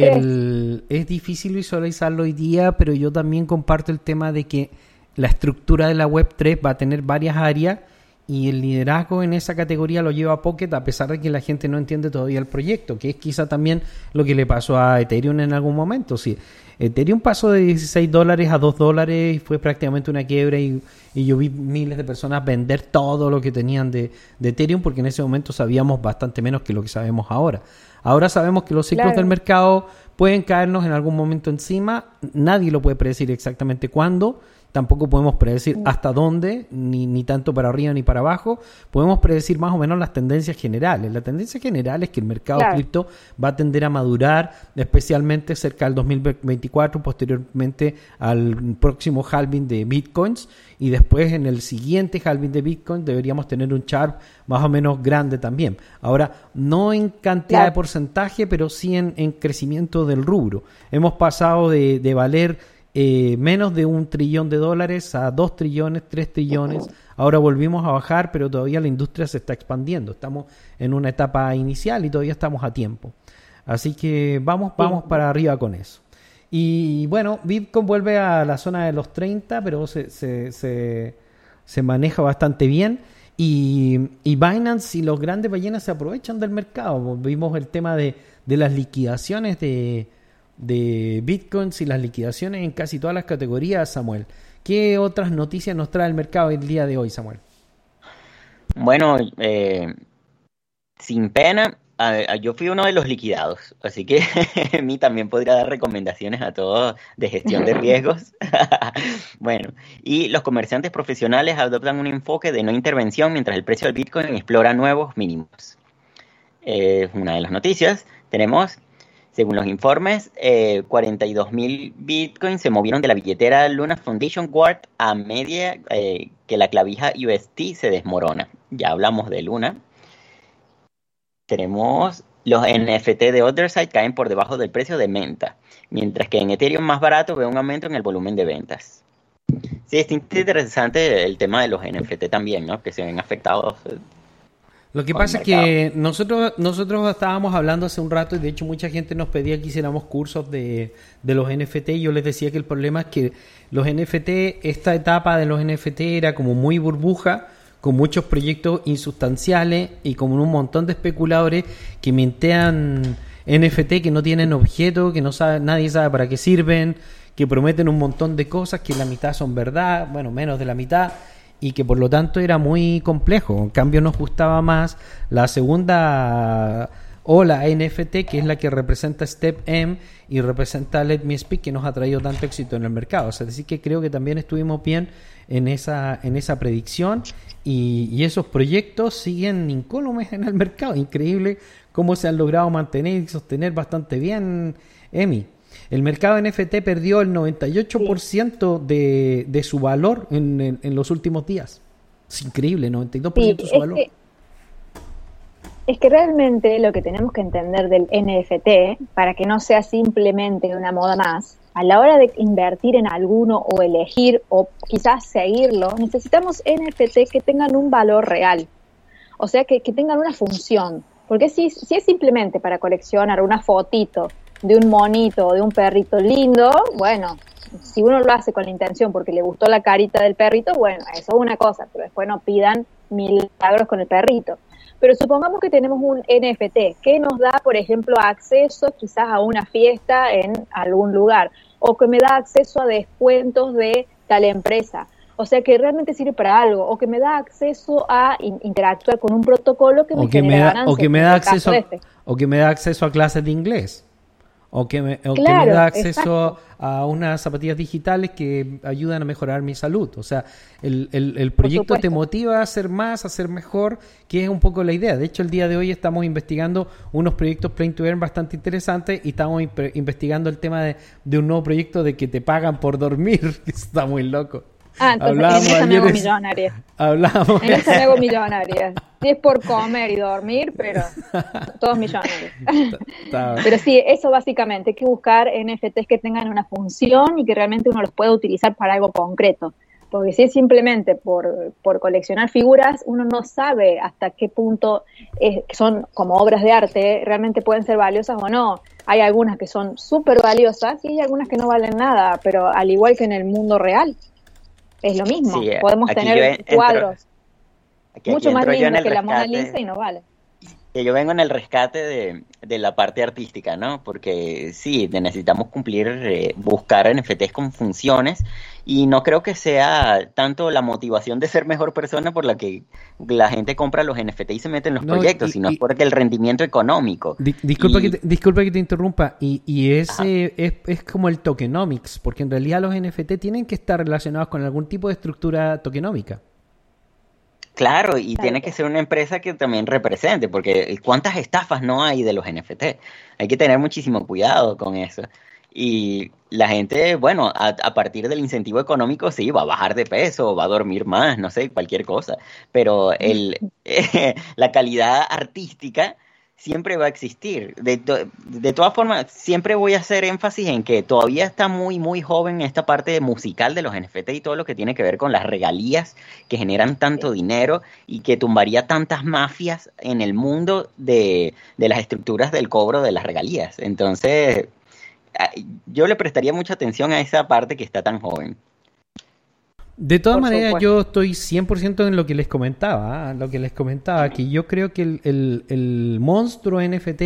es difícil visualizarlo hoy día, pero yo también comparto el tema de que la estructura de la web 3 va a tener varias áreas y el liderazgo en esa categoría lo lleva Pocket a pesar de que la gente no entiende todavía el proyecto, que es quizá también lo que le pasó a Ethereum en algún momento. Sí, Ethereum pasó de 16 dólares a 2 dólares y fue prácticamente una quiebra y, yo vi miles de personas vender todo lo que tenían de, Ethereum porque en ese momento sabíamos bastante menos que lo que sabemos ahora. Ahora sabemos que los ciclos del mercado pueden caernos en algún momento encima, nadie lo puede predecir exactamente cuándo, Tampoco podemos predecir mm. hasta dónde, ni, ni tanto para arriba ni para abajo. Podemos predecir más o menos las tendencias generales. La tendencia general es que el mercado cripto va a tender a madurar, especialmente cerca del 2024, posteriormente al próximo halving de bitcoins. Y después en el siguiente halving de bitcoin deberíamos tener un chart más o menos grande también. Ahora, no en cantidad de porcentaje, pero sí en, en, crecimiento del rubro. Hemos pasado de, de valer eh, menos de un trillón de dólares a dos trillones, tres trillones. Ahora volvimos a bajar, pero todavía la industria se está expandiendo. Estamos en una etapa inicial y todavía estamos a tiempo. Así que vamos, vamos para arriba con eso. Y bueno, Bitcoin vuelve a la zona de los 30, pero se, se, se, maneja bastante bien. Y, y, Binance y los grandes ballenas se aprovechan del mercado. Vimos el tema de, de las liquidaciones de, de bitcoins y las liquidaciones en casi todas las categorías, Samuel. ¿Qué otras noticias nos trae el mercado el día de hoy, Samuel? Bueno, eh, sin pena, yo fui uno de los liquidados, así que <laughs> a mí también podría dar recomendaciones a todos de gestión de riesgos. <laughs> bueno, y los comerciantes profesionales adoptan un enfoque de no intervención mientras el precio del Bitcoin explora nuevos mínimos. Eh, una de las noticias. Tenemos, según los informes, eh, 42.000 bitcoins se movieron de la billetera Luna Foundation Guard a media eh, que la clavija UST se desmorona. Ya hablamos de Luna. Tenemos los NFT de Otherside caen por debajo del precio de Menta, mientras que en Ethereum más barato ve un aumento en el volumen de ventas. Sí, es interesante el tema de los NFT también, ¿no? Que se ven afectados. Lo que pasa es que nosotros, nosotros estábamos hablando hace un rato y de hecho mucha gente nos pedía que hiciéramos cursos de, de los NFT y yo les decía que el problema es que los NFT, esta etapa de los NFT era como muy burbuja, con muchos proyectos insustanciales y con un montón de especuladores que mintean NFT que no tienen objeto, que no sabe, nadie sabe para qué sirven, que prometen un montón de cosas que la mitad son verdad, bueno, menos de la mitad y que por lo tanto era muy complejo. En cambio nos gustaba más la segunda ola NFT, que es la que representa Step M y representa Let Me Speak, que nos ha traído tanto éxito en el mercado. O sea, decir que creo que también estuvimos bien en esa, en esa predicción y, y esos proyectos siguen incólumes en el mercado. Increíble cómo se han logrado mantener y sostener bastante bien, Emi. El mercado NFT perdió el 98% de, de su valor en, en- en los últimos días. Es increíble, 92% Sí, de su es valor. que, es que realmente lo que tenemos que entender del NFT, para que no sea simplemente una moda más, a la hora de invertir en alguno o elegir o quizás seguirlo, necesitamos NFT que tengan un valor real. O sea, que, que tengan una función. Porque si, si es simplemente para coleccionar una fotito de un monito o de un perrito lindo, bueno, si uno lo hace con la intención porque le gustó la carita del perrito, bueno, eso es una cosa, pero después no pidan milagros con el perrito. Pero supongamos que tenemos un NFT que nos da, por ejemplo, acceso quizás a una fiesta en algún lugar o que me da acceso a descuentos de tal empresa. O sea, que realmente sirve para algo o que me da acceso a in- interactuar con un protocolo que me, o que me da, o que me acceso este. o que me da acceso a clases de inglés o que me, o que me da acceso exacto. a unas zapatillas digitales que ayudan a mejorar mi salud. O sea el, el- el proyecto te motiva a hacer más a hacer mejor que es un poco la idea. De hecho el día de hoy estamos investigando unos proyectos play to earn bastante interesantes y estamos investigando el tema de, de un nuevo proyecto de que te pagan por dormir <laughs> que está muy loco Ah, entonces Hablábamos en esa me hago millonaria. hablábamos En esa me hago millonaria. Si es por comer y dormir, pero todos millonarios. <laughs> Pero sí, eso básicamente, hay que buscar NFTs que tengan una función y que realmente uno los pueda utilizar para algo concreto. Porque si es simplemente por, por coleccionar figuras, uno no sabe hasta qué punto es- que son como obras de arte, realmente pueden ser valiosas o no. Hay algunas que son súper valiosas y hay algunas que no valen nada, pero al igual que en el mundo real, es lo mismo. Sí, eh, Podemos tener entro- cuadros Aquí- aquí mucho más lindos que la Mona. Lisa y no vale. que yo vengo en el rescate de, de la parte artística, ¿no? Porque sí, necesitamos cumplir, eh, buscar NFTs con funciones y no creo que sea tanto la motivación de ser mejor persona por la que la gente compra los NFT y se mete en los No, proyectos, y- sino y- porque el rendimiento económico. Di- disculpa, Y- que te, disculpa que te interrumpa. Y, y ese es, es como el tokenomics, porque en realidad los NFT tienen que estar relacionados con algún tipo de estructura tokenómica. Claro, y tiene que ser una empresa que también represente, porque cuántas estafas no hay de los NFT. Hay que tener muchísimo cuidado con eso. Y la gente, bueno, a, a partir del incentivo económico, sí, va a bajar de peso, va a dormir más, no sé, cualquier cosa. Pero el, <laughs> la calidad artística siempre va a existir. De, to- de todas formas, siempre voy a hacer énfasis en que todavía está muy, muy joven esta parte musical de los NFT y todo lo que tiene que ver con las regalías que generan tanto dinero y que tumbaría tantas mafias en el mundo de, de las estructuras del cobro de las regalías. Entonces, yo le prestaría mucha atención a esa parte que está tan joven. De todas maneras, yo estoy 100% en lo que les comentaba, ¿ah? lo que les comentaba, que yo creo que el, el- el monstruo NFT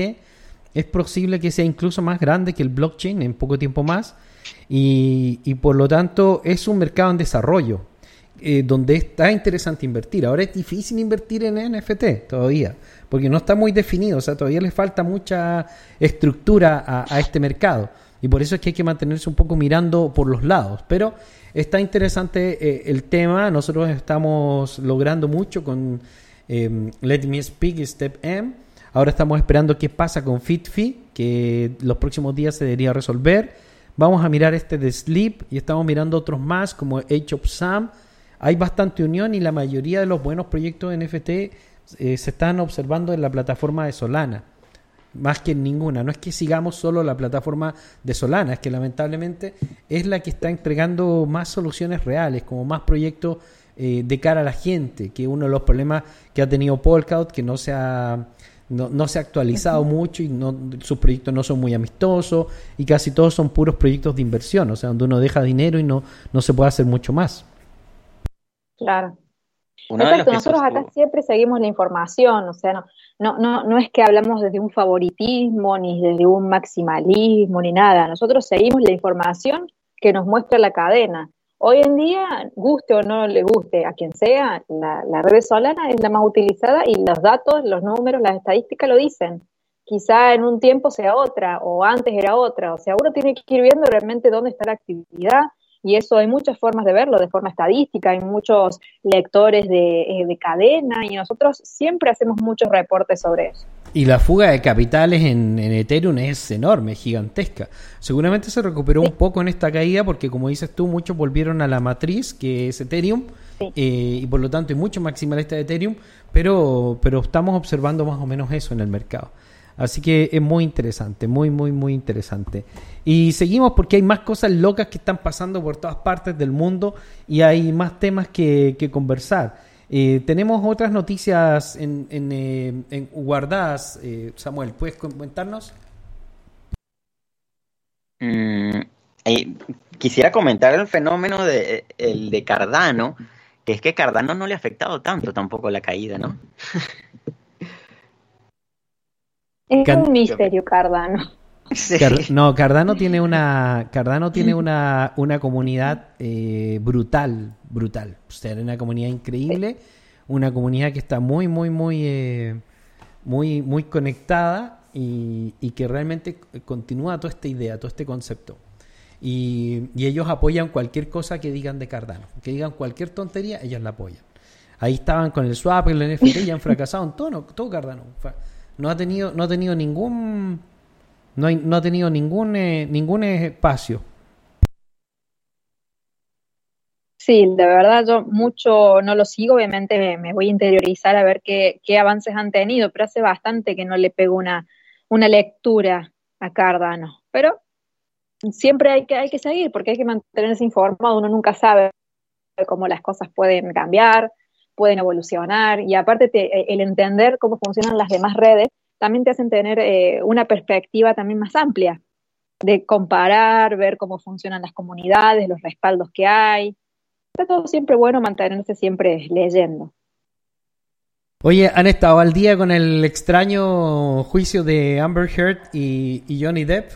es posible que sea incluso más grande que el blockchain en poco tiempo más y, y por lo tanto es un mercado en desarrollo eh, donde está interesante invertir. Ahora es difícil invertir en NFT todavía, porque no está muy definido, o sea, todavía le falta mucha estructura a, este mercado. Y por eso es que hay que mantenerse un poco mirando por los lados. Pero está interesante eh, el tema. Nosotros estamos logrando mucho con eh, Let Me Speak Step M. Ahora estamos esperando qué pasa con FitFi, que los próximos días se debería resolver. Vamos a mirar este de Sleep y estamos mirando otros más como Age of Sam. Hay bastante unión y la mayoría de los buenos proyectos NFT eh, se están observando en la plataforma de Solana más que en ninguna. No es que sigamos solo la plataforma de Solana, es que lamentablemente es la que está entregando más soluciones reales, como más proyectos eh, de cara a la gente, que uno de los problemas que ha tenido Polkadot, que no se ha, no, se ha actualizado mucho y no, sus proyectos no son muy amistosos y casi todos son puros proyectos de inversión, o sea, donde uno deja dinero y no, no se puede hacer mucho más. Claro. Exacto, nosotros acá siempre seguimos la información, o sea, no, no, no, no es que hablamos desde un favoritismo, ni desde un maximalismo, ni nada. Nosotros seguimos la información que nos muestra la cadena. Hoy en día, guste o no le guste a quien sea, la, la red Solana es la más utilizada y los datos, los números, las estadísticas lo dicen. Quizá en un tiempo sea otra o antes era otra. O sea, uno tiene que ir viendo realmente dónde está la actividad, y eso hay muchas formas de verlo, de forma estadística, hay muchos lectores de, eh, de cadena y nosotros siempre hacemos muchos reportes sobre eso. Y la fuga de capitales en, Ethereum es enorme, gigantesca. Seguramente se recuperó un poco en esta caída porque, como dices tú, muchos volvieron a la matriz, que es Ethereum, eh, y por lo tanto hay muchos maximalistas de Ethereum, pero, pero estamos observando más o menos eso en el mercado. Así que es muy interesante, muy, muy, muy interesante. Y seguimos porque hay más cosas locas que están pasando por todas partes del mundo y hay más temas que, conversar. Eh, tenemos otras noticias en, eh, guardadas. Eh, Samuel, ¿puedes comentarnos? Mm, quisiera comentar el fenómeno de, el de Cardano, que es que Cardano no le ha afectado tanto tampoco la caída, ¿no? <laughs> Es un misterio Cardano. no, Cardano tiene una Cardano tiene una, una comunidad eh, brutal, brutal. O sea, una comunidad increíble, una comunidad que está muy, muy, muy, eh, muy, muy conectada y, y, que realmente continúa toda esta idea, todo este concepto. Y, y, ellos apoyan cualquier cosa que digan de Cardano, que digan cualquier tontería, ellos la apoyan. Ahí estaban con el swap, el NFT y han fracasado en todo, todo Cardano. No ha tenido, no ha tenido ningún no, hay, no ha tenido ningún, eh, ningún espacio. Sí, de verdad yo mucho no lo sigo, obviamente me, voy a interiorizar a ver qué, qué, avances han tenido, pero hace bastante que no le pego una, una lectura a Cardano. Pero siempre hay que, hay que seguir porque hay que mantenerse informado, uno nunca sabe cómo las cosas pueden cambiar, pueden evolucionar y aparte el entender cómo funcionan las demás redes también te hacen tener eh, una perspectiva también más amplia de comparar, ver cómo funcionan las comunidades, los respaldos que hay. Está todo siempre bueno mantenerse siempre leyendo. Oye, ¿han estado al día con el extraño juicio de Amber Heard y, Johnny Depp?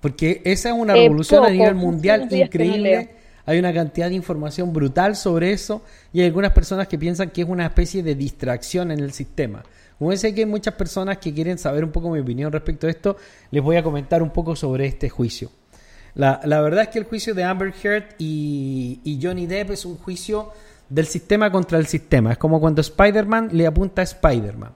Porque esa es una eh, revolución a nivel mundial increíble. Hay una cantidad de información brutal sobre eso y hay algunas personas que piensan que es una especie de distracción en el sistema. Como sé que hay muchas personas que quieren saber un poco mi opinión respecto a esto, les voy a comentar un poco sobre este juicio. La, verdad es que el juicio de Amber Heard y, Johnny Depp es un juicio del sistema contra el sistema. Es como cuando Spider-Man le apunta a Spider-Man.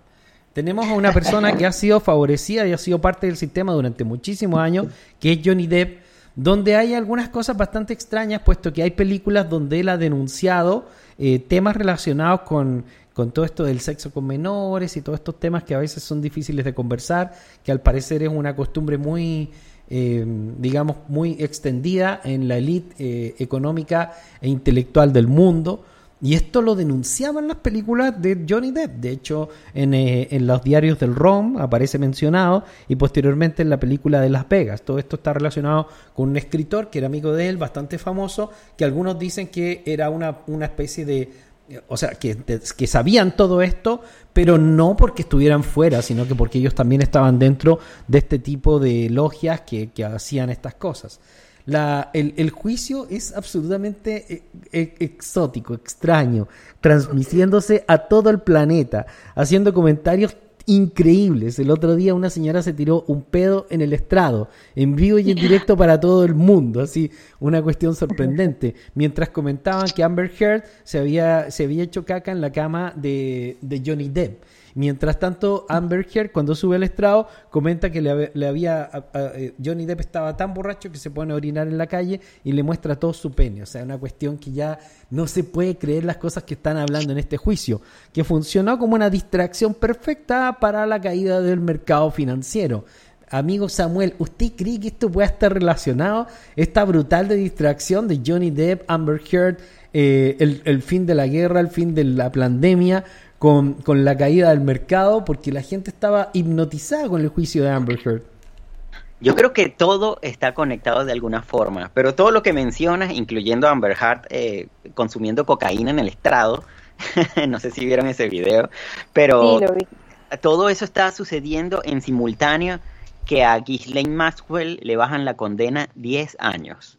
Tenemos a una persona que ha sido favorecida y ha sido parte del sistema durante muchísimos años, que es Johnny Depp, donde hay algunas cosas bastante extrañas, puesto que hay películas donde él ha denunciado eh, temas relacionados con con todo esto del sexo con menores y todos estos temas que a veces son difíciles de conversar, que al parecer es una costumbre muy, eh, digamos, muy extendida en la élite eh, económica e intelectual del mundo. Y esto lo denunciaban las películas de Johnny Depp. De hecho, en, eh, en, los diarios del ROM aparece mencionado y posteriormente en la película de Las Vegas. Todo esto está relacionado con un escritor que era amigo de él, bastante famoso, que algunos dicen que era una, una especie de o sea, que, que, sabían todo esto, pero no porque estuvieran fuera, sino que porque ellos también estaban dentro de este tipo de logias que, hacían estas cosas. La, el, el juicio es absolutamente eh, eh, exótico, extraño, transmitiéndose a todo el planeta, haciendo comentarios increíbles. El otro día una señora se tiró un pedo en el estrado, en vivo y en directo <laughs> para todo el mundo, así una cuestión sorprendente. Mientras comentaban que Amber Heard se había, se había hecho caca en la cama de, de Johnny Depp. Mientras tanto, Amber Heard, cuando sube al estrado, comenta que le, le había. eh, Johnny Depp estaba tan borracho que se pone a orinar en la calle y le muestra todo su pene. O sea, una cuestión que ya no se puede creer las cosas que están hablando en este juicio, que funcionó como una distracción perfecta para la caída del mercado financiero. Amigo Samuel, ¿usted cree que esto pueda estar relacionado? Esta brutal de distracción de Johnny Depp, Amber Heard, eh, el fin de la guerra, el fin de la pandemia, con, con la caída del mercado, porque la gente estaba hipnotizada con el juicio de Amber Heard. Yo creo que todo está conectado de alguna forma, pero todo lo que mencionas, incluyendo a Amber Heard eh, consumiendo cocaína en el estrado, <laughs> no sé si vieron ese video, pero Sí, lo vi. todo eso está sucediendo en simultáneo que a Ghislaine Maxwell le bajan la condena 10 años.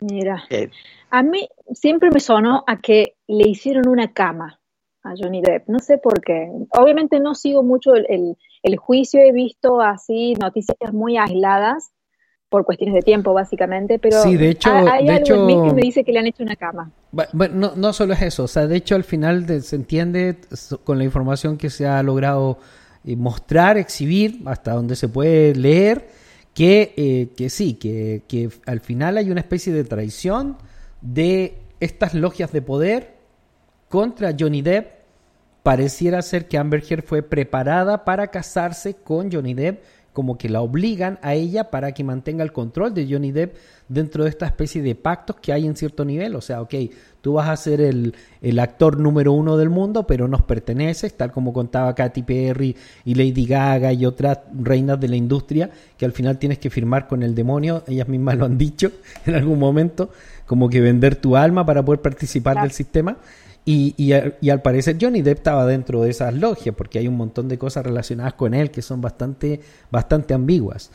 Mira, Eh, a mí siempre me sonó a que le hicieron una cama a Johnny Depp. No sé por qué. Obviamente no sigo mucho el, el- el juicio, he visto así noticias muy aisladas por cuestiones de tiempo, básicamente, pero Sí, de hecho- ha- hay de algo en mí hecho- que me dice que le han hecho una cama. Bu- Bueno, no, no solo es eso, o sea, de hecho al final de- se entiende con la información que se ha logrado eh, mostrar, exhibir, hasta donde se puede leer, que, eh, que sí, que, que al final hay una especie de traición de estas logias de poder contra Johnny Depp. Pareciera ser que Amber Heard fue preparada para casarse con Johnny Depp, como que la obligan a ella para que mantenga el control de Johnny Depp dentro de esta especie de pactos que hay en cierto nivel. O sea, ok, tú vas a ser el, el actor número uno del mundo, pero nos perteneces, tal como contaba Katy Perry y Lady Gaga y otras reinas de la industria, que al final tienes que firmar con el demonio, ellas mismas lo han dicho <laughs> en algún momento, como que vender tu alma para poder participar Claro. del sistema. Y, y, al- y al parecer Johnny Depp estaba dentro de esas logias, porque hay un montón de cosas relacionadas con él que son bastante, bastante ambiguas.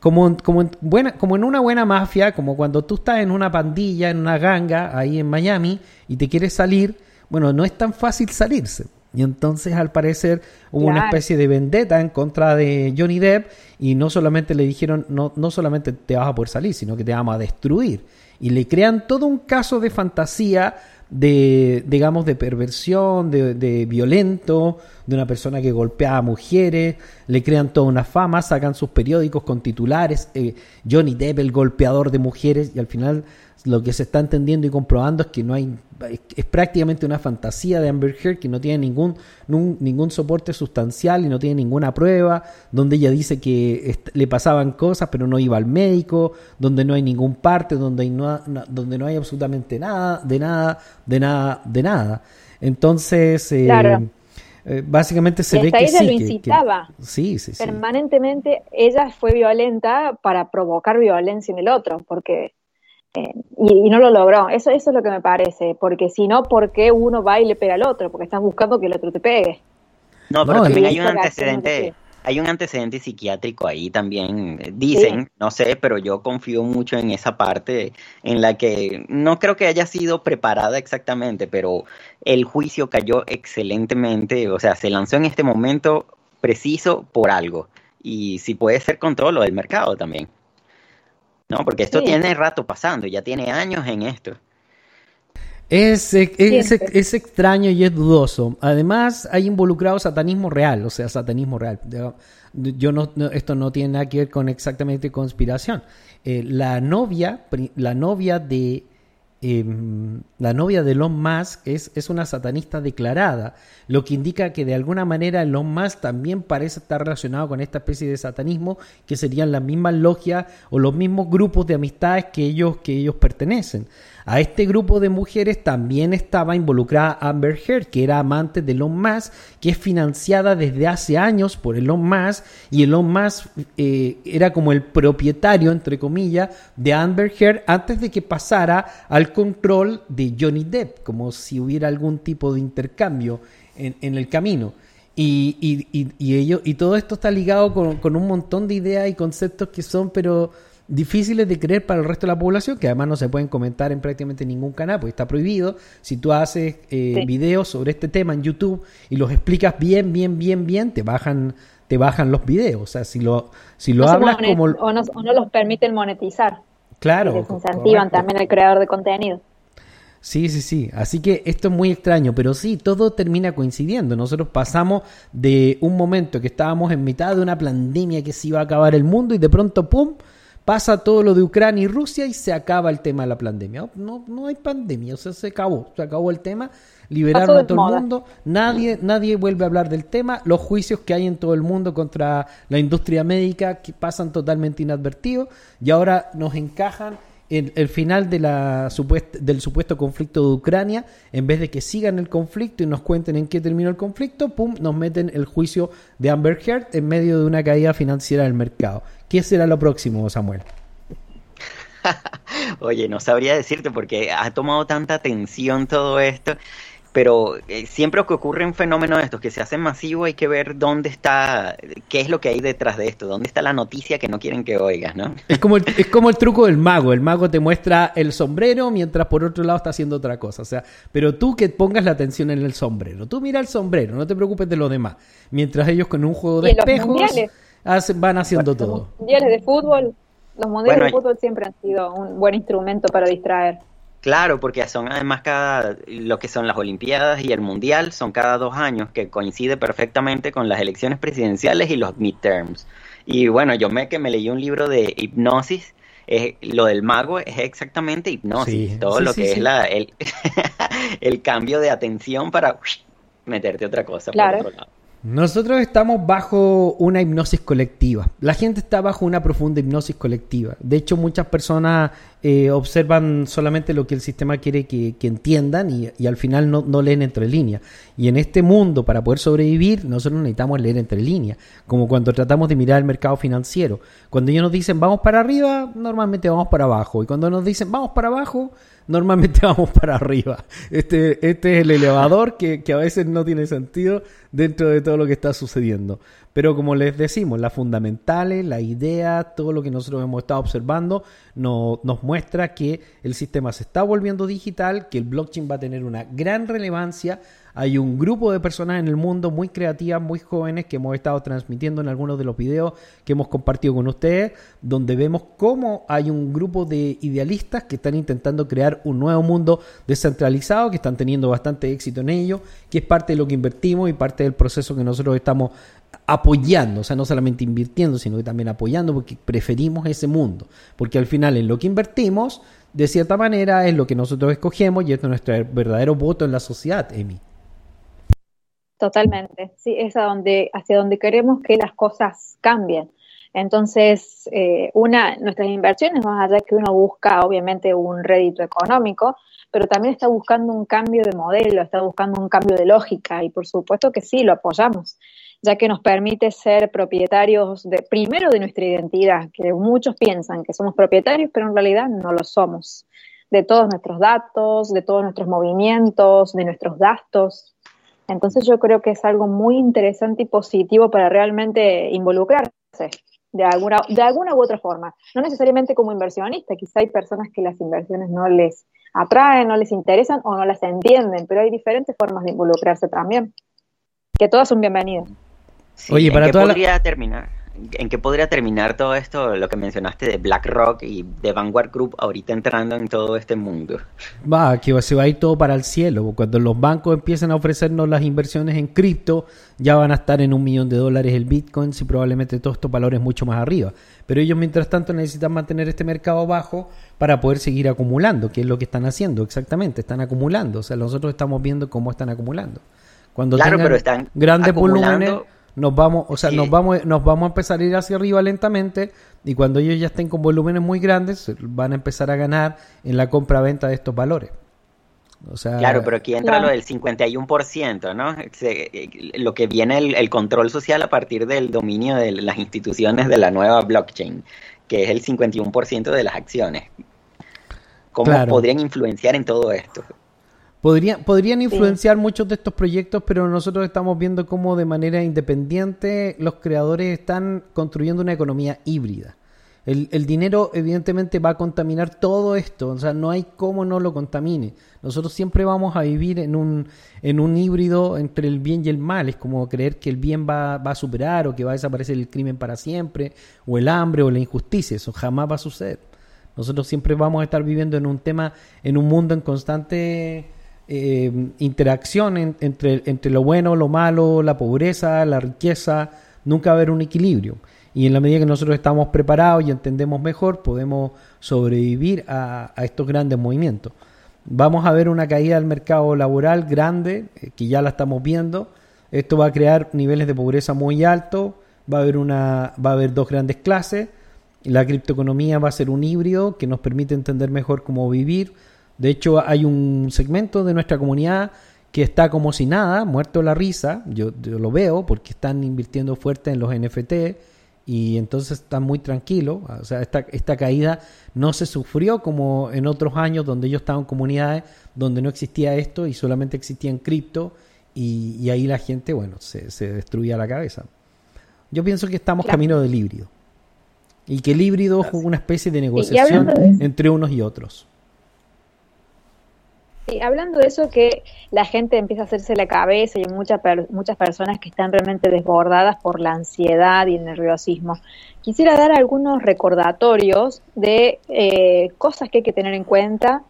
Como, en- como, en buena, como en una buena mafia, como cuando tú estás en una pandilla, en una ganga, ahí en Miami, y te quieres salir, bueno, no es tan fácil salirse. Y entonces, al parecer, hubo una especie de vendetta en contra de Johnny Depp, y no solamente le dijeron, no, no solamente te vas a poder salir, sino que te vamos a destruir. Y le crean todo un caso de fantasía de, digamos, de perversión, de, de violento, de una persona que golpea a mujeres, le crean toda una fama, sacan sus periódicos con titulares, eh, Johnny Depp, el golpeador de mujeres, y al final lo que se está entendiendo y comprobando es que no hay, es, prácticamente una fantasía de Amber Heard que no tiene ningún, nun- ningún soporte sustancial y no tiene ninguna prueba, donde ella dice que le pasaban cosas pero no iba al médico, donde no hay ningún parte, donde, hay no, no- donde no hay absolutamente nada, de nada, de nada, de nada. Entonces, eh, Claro. eh, básicamente se Y ve que ella sí, lo que- que- incitaba. sí, sí, sí. Permanentemente ella fue violenta para provocar violencia en el otro, porque eh, y, y no lo logró. Eso, eso es lo que me parece, porque si no, ¿por qué uno va y le pega al otro? Porque estás buscando que el otro te pegue. No, pero No, también hay un antecedente, hay un antecedente psiquiátrico ahí también, eh, dicen, no sé, pero yo confío mucho en esa parte en la que no creo que haya sido preparada exactamente, pero el juicio cayó excelentemente, o sea, se lanzó en este momento preciso por algo. Y si puede ser con todo lo del mercado también. No, porque esto Sí. tiene rato pasando, ya tiene años en esto. Es, es, es- extraño y es dudoso. Además, hay involucrado satanismo real, o sea, satanismo real. Yo- Yo no, no- esto no tiene nada que ver con exactamente conspiración. Eh, la novia, la novia de em, la novia de Elon Musk es, es una satanista declarada, lo que indica que de alguna manera Elon Musk también parece estar relacionado con esta especie de satanismo, que serían las mismas logias o los mismos grupos de amistades que ellos, que ellos pertenecen. A este grupo de mujeres también estaba involucrada Amber Heard, que era amante de Elon Musk, que es financiada desde hace años por Elon Musk, y Elon Musk eh, era como el propietario, entre comillas, de Amber Heard antes de que pasara al control de Johnny Depp, como si hubiera algún tipo de intercambio en, en el camino. Y, y, y, y, ello- y todo esto está ligado con, con un montón de ideas y conceptos que son, pero difíciles de creer para el resto de la población, que además no se pueden comentar en prácticamente ningún canal, porque está prohibido. Si tú haces eh, Sí. videos sobre este tema en YouTube y los explicas bien, bien, bien, bien, te bajan, te bajan los videos. O sea, si lo, si lo No hablas como... o, no, o no los permiten monetizar. Claro. les incentivan también al creador de contenido. Sí, sí, sí. Así que esto es muy extraño, pero sí, todo termina coincidiendo. Nosotros pasamos de un momento que estábamos en mitad de una pandemia que se iba a acabar el mundo y de pronto, ¡pum!, pasa todo lo de Ucrania y Rusia y se acaba el tema de la pandemia. No, no hay pandemia, o sea, se acabó, se acabó el tema, liberaron a todo el mundo, nadie, nadie vuelve a hablar del tema, los juicios que hay en todo el mundo contra la industria médica que pasan totalmente inadvertidos y ahora nos encajan el, el final de la del supuesto conflicto de Ucrania, en vez de que sigan el conflicto y nos cuenten en qué terminó el conflicto, pum, nos meten el juicio de Amber Heard en medio de una caída financiera del mercado. ¿Qué será lo próximo, Samuel? <laughs> Oye, no sabría decirte porque ha tomado tanta atención todo esto, pero eh, siempre que ocurren fenómenos de estos que se hacen masivos hay que ver dónde está, qué es lo que hay detrás de esto, dónde está la noticia que no quieren que oigas, ¿no? Es como, el, es como el <laughs> truco del mago. El mago te muestra el sombrero mientras por otro lado está haciendo otra cosa. O sea, pero tú que pongas la atención en el sombrero. Tú mira el sombrero, no te preocupes de lo demás. Mientras ellos con un juego de espejos mundiales. Hacen- van haciendo todo. Los mundiales de fútbol, los mundiales Bueno, de fútbol siempre han sido un buen instrumento para distraer. Claro, porque son además cada, lo que son las Olimpiadas y el Mundial son cada dos años, que coincide perfectamente con las elecciones presidenciales y los midterms. Y bueno, yo me que me leí un libro de hipnosis, es, lo del mago es exactamente hipnosis, Sí, todo sí, lo sí, que sí. es la, el, <laughs> el cambio de atención para meterte otra cosa Claro. por otro lado. Nosotros estamos bajo una hipnosis colectiva. La gente está bajo una profunda hipnosis colectiva. De hecho, muchas personas eh, observan solamente lo que el sistema quiere que, entiendan y, al final no, no leen entre líneas. Y en este mundo, para poder sobrevivir, nosotros necesitamos leer entre líneas. Como cuando tratamos de mirar el mercado financiero. Cuando ellos nos dicen vamos para arriba, normalmente vamos para abajo. Y cuando nos dicen vamos para abajo, <laughs> normalmente vamos para arriba. Este, este es el elevador que a veces no tiene sentido dentro de todo lo que está sucediendo. Pero como les decimos, las fundamentales, la idea, todo lo que nosotros hemos estado observando, no- nos muestra que el sistema se está volviendo digital, que el blockchain va a tener una gran relevancia. Hay un grupo de personas en el mundo muy creativas, muy jóvenes, que hemos estado transmitiendo en algunos de los videos que hemos compartido con ustedes, donde vemos cómo hay un grupo de idealistas que están intentando crear un nuevo mundo descentralizado, que están teniendo bastante éxito en ello, que es parte de lo que invertimos y parte del proceso que nosotros estamos apoyando, o sea, no solamente invirtiendo, sino que también apoyando porque preferimos ese mundo, porque al final en lo que invertimos, de cierta manera, es lo que nosotros escogemos y es nuestro verdadero voto en la sociedad, Emi. Totalmente, sí, es a donde, hacia donde queremos que las cosas cambien. Entonces, eh, una, nuestras inversiones, más allá que uno busca obviamente un rédito económico, pero también está buscando un cambio de modelo, está buscando un cambio de lógica y por supuesto que sí, lo apoyamos, ya que nos permite ser propietarios de, primero de nuestra identidad, que muchos piensan que somos propietarios, pero en realidad no lo somos, de todos nuestros datos, de todos nuestros movimientos, de nuestros gastos. Entonces yo creo que es algo muy interesante y positivo para realmente involucrarse de alguna, de alguna u otra forma. No necesariamente como inversionista, quizá hay personas que las inversiones no les atraen, no les interesan o no las entienden, pero hay diferentes formas de involucrarse también, que todas son bienvenidas. Sí, Oye, ¿en qué la- podría terminar? ¿En qué podría terminar todo esto, lo que mencionaste de BlackRock y de Vanguard Group ahorita entrando en todo este mundo? Va, que se va a ir todo para el cielo. Cuando los bancos empiecen a ofrecernos las inversiones en cripto, ya van a estar en un millón de dólares el Bitcoin y probablemente todos estos valores mucho más arriba. Pero ellos, mientras tanto, necesitan mantener este mercado bajo para poder seguir acumulando, que es lo que están haciendo exactamente. Están acumulando. O sea, nosotros estamos viendo cómo están acumulando. Cuando Claro, tengan pero están grandes volúmenes, nos vamos, o sea, Sí. nos vamos, nos vamos a empezar a ir hacia arriba lentamente y cuando ellos ya estén con volúmenes muy grandes, van a empezar a ganar en la compra-venta de estos valores. O sea, Claro, pero aquí entra Claro. lo del 51%, ¿no? Se- eh, lo que viene el, el control social a partir del dominio de las instituciones de la nueva blockchain, que es el 51% de las acciones. ¿Cómo Claro. podrían influenciar en todo esto? Podrían, podrían influenciar muchos de estos proyectos, pero nosotros estamos viendo cómo de manera independiente los creadores están construyendo una economía híbrida. El, el, dinero evidentemente va a contaminar todo esto, o sea, no hay cómo no lo contamine. Nosotros siempre vamos a vivir en un, en un híbrido entre el bien y el mal, es como creer que el bien va, va a superar o que va a desaparecer el crimen para siempre, o el hambre o la injusticia, eso jamás va a suceder. Nosotros siempre vamos a estar viviendo en un tema, en un mundo en constante eh, interacción entre, entre lo bueno, lo malo, la pobreza, la riqueza, nunca va a haber un equilibrio. Y en la medida que nosotros estamos preparados y entendemos mejor, podemos sobrevivir a, estos grandes movimientos. Vamos a ver una caída del mercado laboral grande, eh, que ya la estamos viendo. Esto va a crear niveles de pobreza muy altos. Va a haber, una, va a haber dos grandes clases. La criptoeconomía va a ser un híbrido que nos permite entender mejor cómo vivir. De hecho, hay un segmento de nuestra comunidad que está como si nada, muerto la risa. Yo, yo lo veo porque están invirtiendo fuerte en los NFT y entonces está muy tranquilo. O sea, esta, esta caída no se sufrió como en otros años donde yo estaba en comunidades donde no existía esto y solamente existía en cripto y, ahí la gente, bueno, se, se, destruía la cabeza. Yo pienso que estamos camino del híbrido y que el híbrido es una especie de negociación entre unos y otros hablando de eso, que la gente empieza a hacerse la cabeza y hay muchas muchas personas que están realmente desbordadas por la ansiedad y el nerviosismo. Quisiera dar algunos recordatorios de eh, cosas que hay que tener en cuenta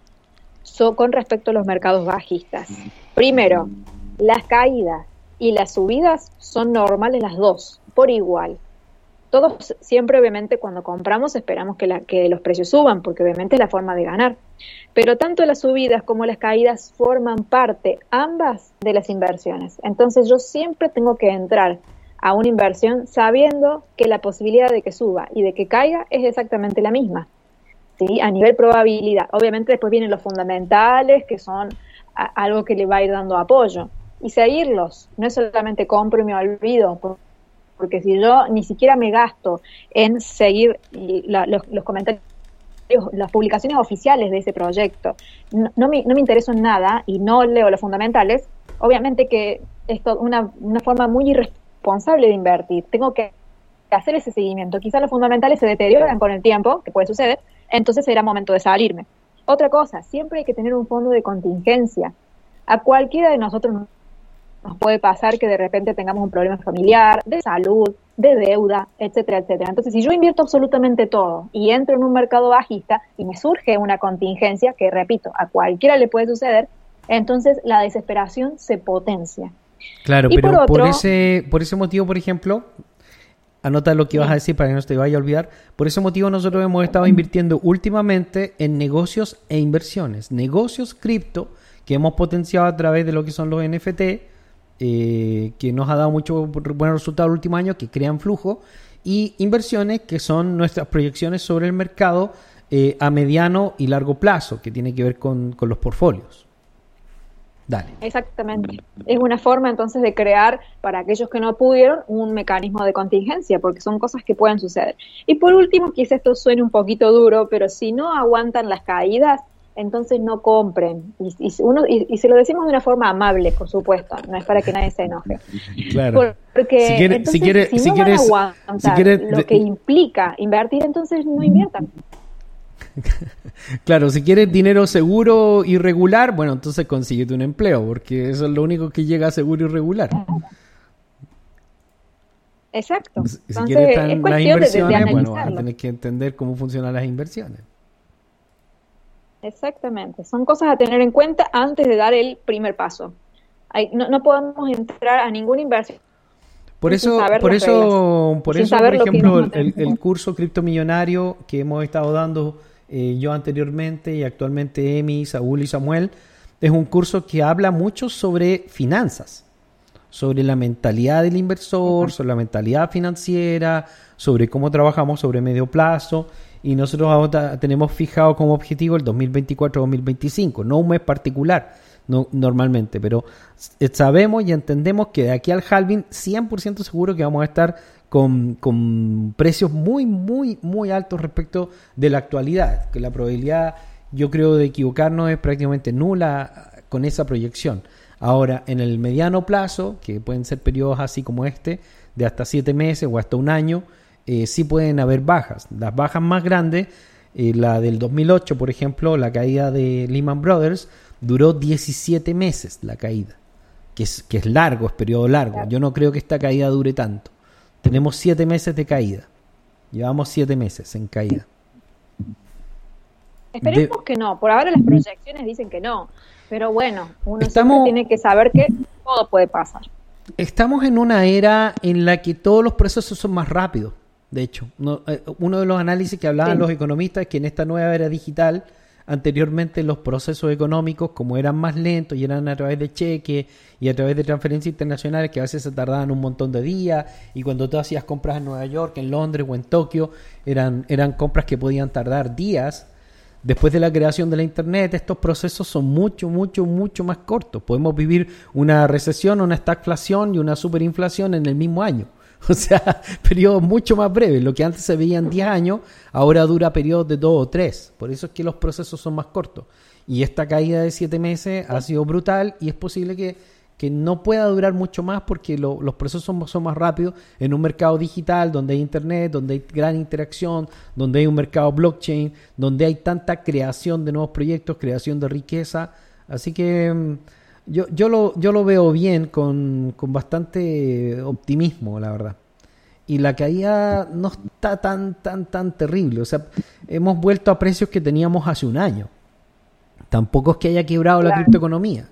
con respecto a los mercados bajistas. Primero, las caídas y las subidas son normales las dos, por igual todos siempre obviamente cuando compramos esperamos que, los precios suban, porque obviamente es la forma de ganar. Pero tanto las subidas como las caídas forman parte ambas de las inversiones. Entonces yo siempre tengo que entrar a una inversión sabiendo que la posibilidad de que suba y de que caiga es exactamente la misma. ¿sí? A nivel probabilidad. Obviamente después vienen los fundamentales, que son algo que le va a ir dando apoyo. Y seguirlos. No es solamente compro y me olvido porque si yo ni siquiera me gasto en seguir los, comentarios las publicaciones oficiales de ese proyecto, no, me, no me intereso en nada y no leo los fundamentales, obviamente que es una, una forma muy irresponsable de invertir. Tengo que hacer ese seguimiento. Quizás los fundamentales se deterioran con el tiempo, que puede suceder, entonces será momento de salirme. Otra cosa, siempre hay que tener un fondo de contingencia. A cualquiera de nosotros nos puede pasar que de repente tengamos un problema familiar, de salud, de deuda, etcétera, etcétera. Entonces, si yo invierto absolutamente todo y entro en un mercado bajista y me surge una contingencia, que repito, a cualquiera le puede suceder, entonces la desesperación se potencia. Claro, pero por, ese, por ese motivo, por ejemplo, anota lo que vas a decir para que no te vaya a olvidar. Por ese motivo nosotros hemos estado invirtiendo últimamente en negocios e inversiones. Negocios cripto que hemos potenciado a través de lo que son los NFT eh, que nos ha dado mucho buenos resultados el último año, que crean flujo, y inversiones que son nuestras proyecciones sobre el mercado eh, a mediano y largo plazo, que tiene que ver con, los portfolios. Dale. Exactamente. Es una forma entonces de crear para aquellos que no pudieron un mecanismo de contingencia, porque son cosas que pueden suceder. Y por último, quizás esto suene un poquito duro, pero si no aguantan las caídas, entonces no compren. Y, uno, y, se lo decimos de una forma amable, por supuesto, no es para que nadie se enoje. Claro. Porque si, quiere, si, quiere, si, no quieres, lo que implica invertir, entonces no inviertan. <laughs> claro, si quieres dinero seguro y regular, bueno, entonces consíguete un empleo, porque eso es lo único que llega a seguro y regular. Exacto. Si quieres las inversiones, bueno, vas a tener que entender cómo funcionan las inversiones. Exactamente, son cosas a tener en cuenta antes de dar el primer paso. no, podemos entrar a ninguna inversión. Por eso, por eso, por eso, por ejemplo, el, curso criptomillonario que hemos estado dando eh, yo anteriormente y actualmente Emi, Saúl y Samuel, es un curso que habla mucho sobre finanzas, sobre la mentalidad del inversor, sobre la mentalidad financiera, sobre cómo trabajamos sobre medio plazo y nosotros ahora tenemos fijado como objetivo el 2024-2025, no un mes particular no, normalmente, pero sabemos y entendemos que de aquí al halving 100% seguro que vamos a estar con, con precios muy, muy, muy altos respecto de la actualidad, que la probabilidad yo creo de equivocarnos es prácticamente nula con esa proyección. Ahora, en el mediano plazo, que pueden ser periodos así como este, de hasta siete meses o hasta un año, eh, sí pueden haber bajas. Las bajas más grandes, eh, la del 2008, por ejemplo, la caída de Lehman Brothers, duró 17 meses la caída, que es, que es largo, es periodo largo. Yo no creo que esta caída dure tanto. Tenemos siete meses de caída. Llevamos siete meses en caída. Esperemos que no. Por ahora las proyecciones dicen que no. Pero bueno, uno Estamos- tiene que saber que todo puede pasar. Estamos en una era en la que todos los procesos son más rápidos. De hecho, No- eh, uno de los análisis que hablaban Sí. los economistas es que en esta nueva era digital, anteriormente los procesos económicos, como eran más lentos y eran a través de cheques y a través de transferencias internacionales que a veces se tardaban un montón de días, y cuando tú hacías compras en Nueva York, en Londres o en Tokio, eran, eran compras que podían tardar días. Después de la creación de la Internet, estos procesos son mucho, mucho, mucho más cortos. Podemos vivir una recesión, una estagflación y una superinflación en el mismo año. <laughs> O sea, periodos mucho más breves. Lo que antes se veía en 10 años, ahora dura periodos de 2 o 3. Por eso es que los procesos son más cortos. Y esta caída de 7 meses ha sido brutal y es posible que, que no pueda durar mucho más porque lo- los procesos son, son más rápidos en un mercado digital donde hay internet, donde hay gran interacción, donde hay un mercado blockchain, donde hay tanta creación de nuevos proyectos, creación de riqueza. Así que mm, yo, yo, lo, yo lo veo bien, con, con bastante optimismo, la verdad. Y la caída no está tan, tan, tan terrible. O sea, hemos vuelto a precios que teníamos hace un año. Tampoco es que haya quebrado la criptoeconomía.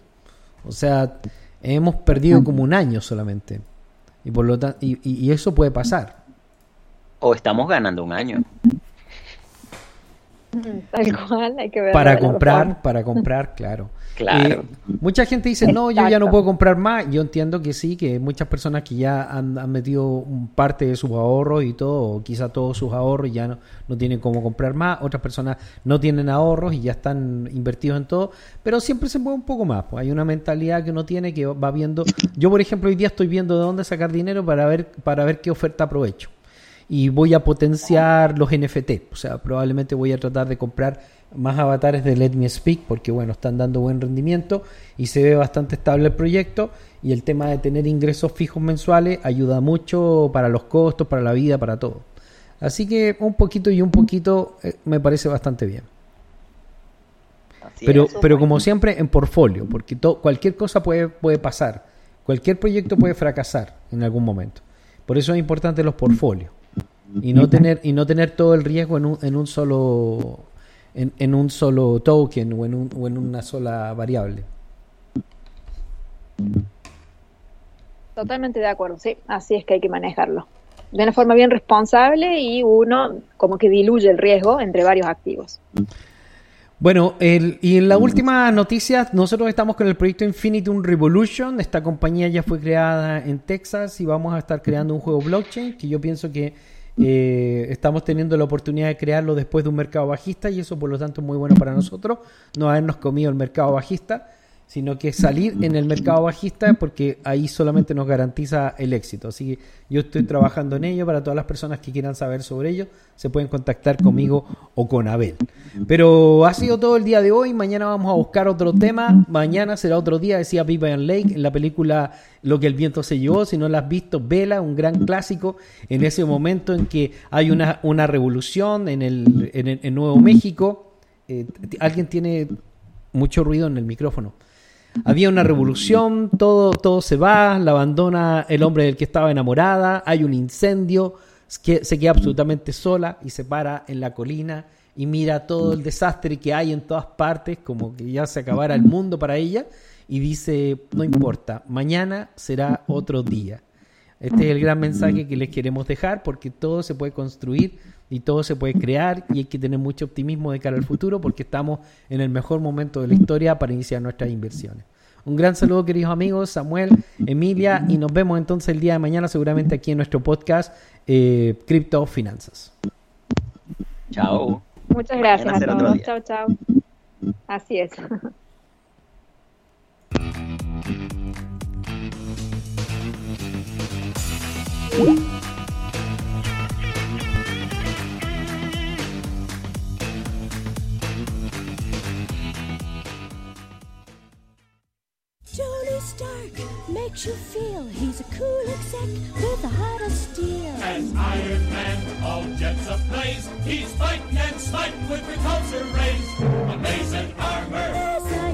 O sea, hemos perdido como un año solamente. Y por lo tanto, y, y- y eso puede pasar. O estamos ganando un año. <laughs> Tal cual, hay que ver. Para comprar, para comprar, claro. <laughs> Claro. Eh, mucha gente dice, no, yo ya no puedo comprar más. Yo entiendo que sí, que muchas personas que ya han, han metido parte de sus ahorros y todo, o quizá todos sus ahorros y ya no, no tienen cómo comprar más. Otras personas no tienen ahorros y ya están invertidos en todo, pero siempre se mueve un poco más. Pues hay una mentalidad que uno tiene que va viendo. Yo, por ejemplo, hoy día estoy viendo de dónde sacar dinero para ver, para ver qué oferta aprovecho y voy a potenciar los NFT. O sea, probablemente voy a tratar de comprar más avatares de Let Me Speak porque, bueno, están dando buen rendimiento y se ve bastante estable el proyecto. Y el tema de tener ingresos fijos mensuales ayuda mucho para los costos, para la vida, para todo. Así que un poquito y un poquito eh, me parece bastante bien. Así Pero, es. pero como siempre, en portfolio, porque cualquier cosa puede, puede pasar. Cualquier proyecto puede fracasar en algún momento. Por eso es importante los portfolios. Y no tener, y no tener todo el riesgo en un, en un solo en, en un solo token o en, un- o en una sola variable. Totalmente de acuerdo, sí, así es que hay que manejarlo. De una forma bien responsable y uno como que diluye el riesgo entre varios activos. Bueno, el- y en la última noticia, nosotros estamos con el proyecto Infinitum Revolution. Esta compañía ya fue creada en Texas y vamos a estar creando un juego blockchain que yo pienso que eh, estamos teniendo la oportunidad de crearlo después de un mercado bajista y eso por lo tanto es muy bueno para nosotros, no habernos comido el mercado bajista, sino que salir en el mercado bajista porque ahí solamente nos garantiza el éxito. Así que yo estoy trabajando en ello para todas las personas que quieran saber sobre ello, se pueden contactar conmigo o con Abel. Pero ha sido todo el día de hoy, mañana vamos a buscar otro tema, mañana será otro día, decía Vivian Lake en la película Lo que el viento se llevó, si no la has visto, vela, un gran clásico, en ese momento en que hay una, una revolución en el, en el- en Nuevo México, Eh, alguien tiene mucho ruido en el micrófono. Había una revolución, todo, todo se va, la abandona el hombre del que estaba enamorada, hay un incendio, se queda absolutamente sola y se para en la colina y mira todo el desastre que hay en todas partes, como que ya se acabara el mundo para ella, y dice, no importa, mañana será otro día. Este es el gran mensaje que les queremos dejar porque todo se puede construir y todo se puede crear y hay que tener mucho optimismo de cara al futuro porque estamos en el mejor momento de la historia para iniciar nuestras inversiones. Un gran saludo queridos amigos, Samuel, Emilia y nos vemos entonces el día de mañana seguramente aquí en nuestro podcast eh, Cripto Finanzas. Chao. Muchas gracias a todos. Chao, chao. Así es. <laughs> Tony Stark makes you feel he's a cool exec with a heart of steel. As Iron Man, all jets ablaze, he's fighting and smiting with repulsor rays. Amazing armor. Amazing.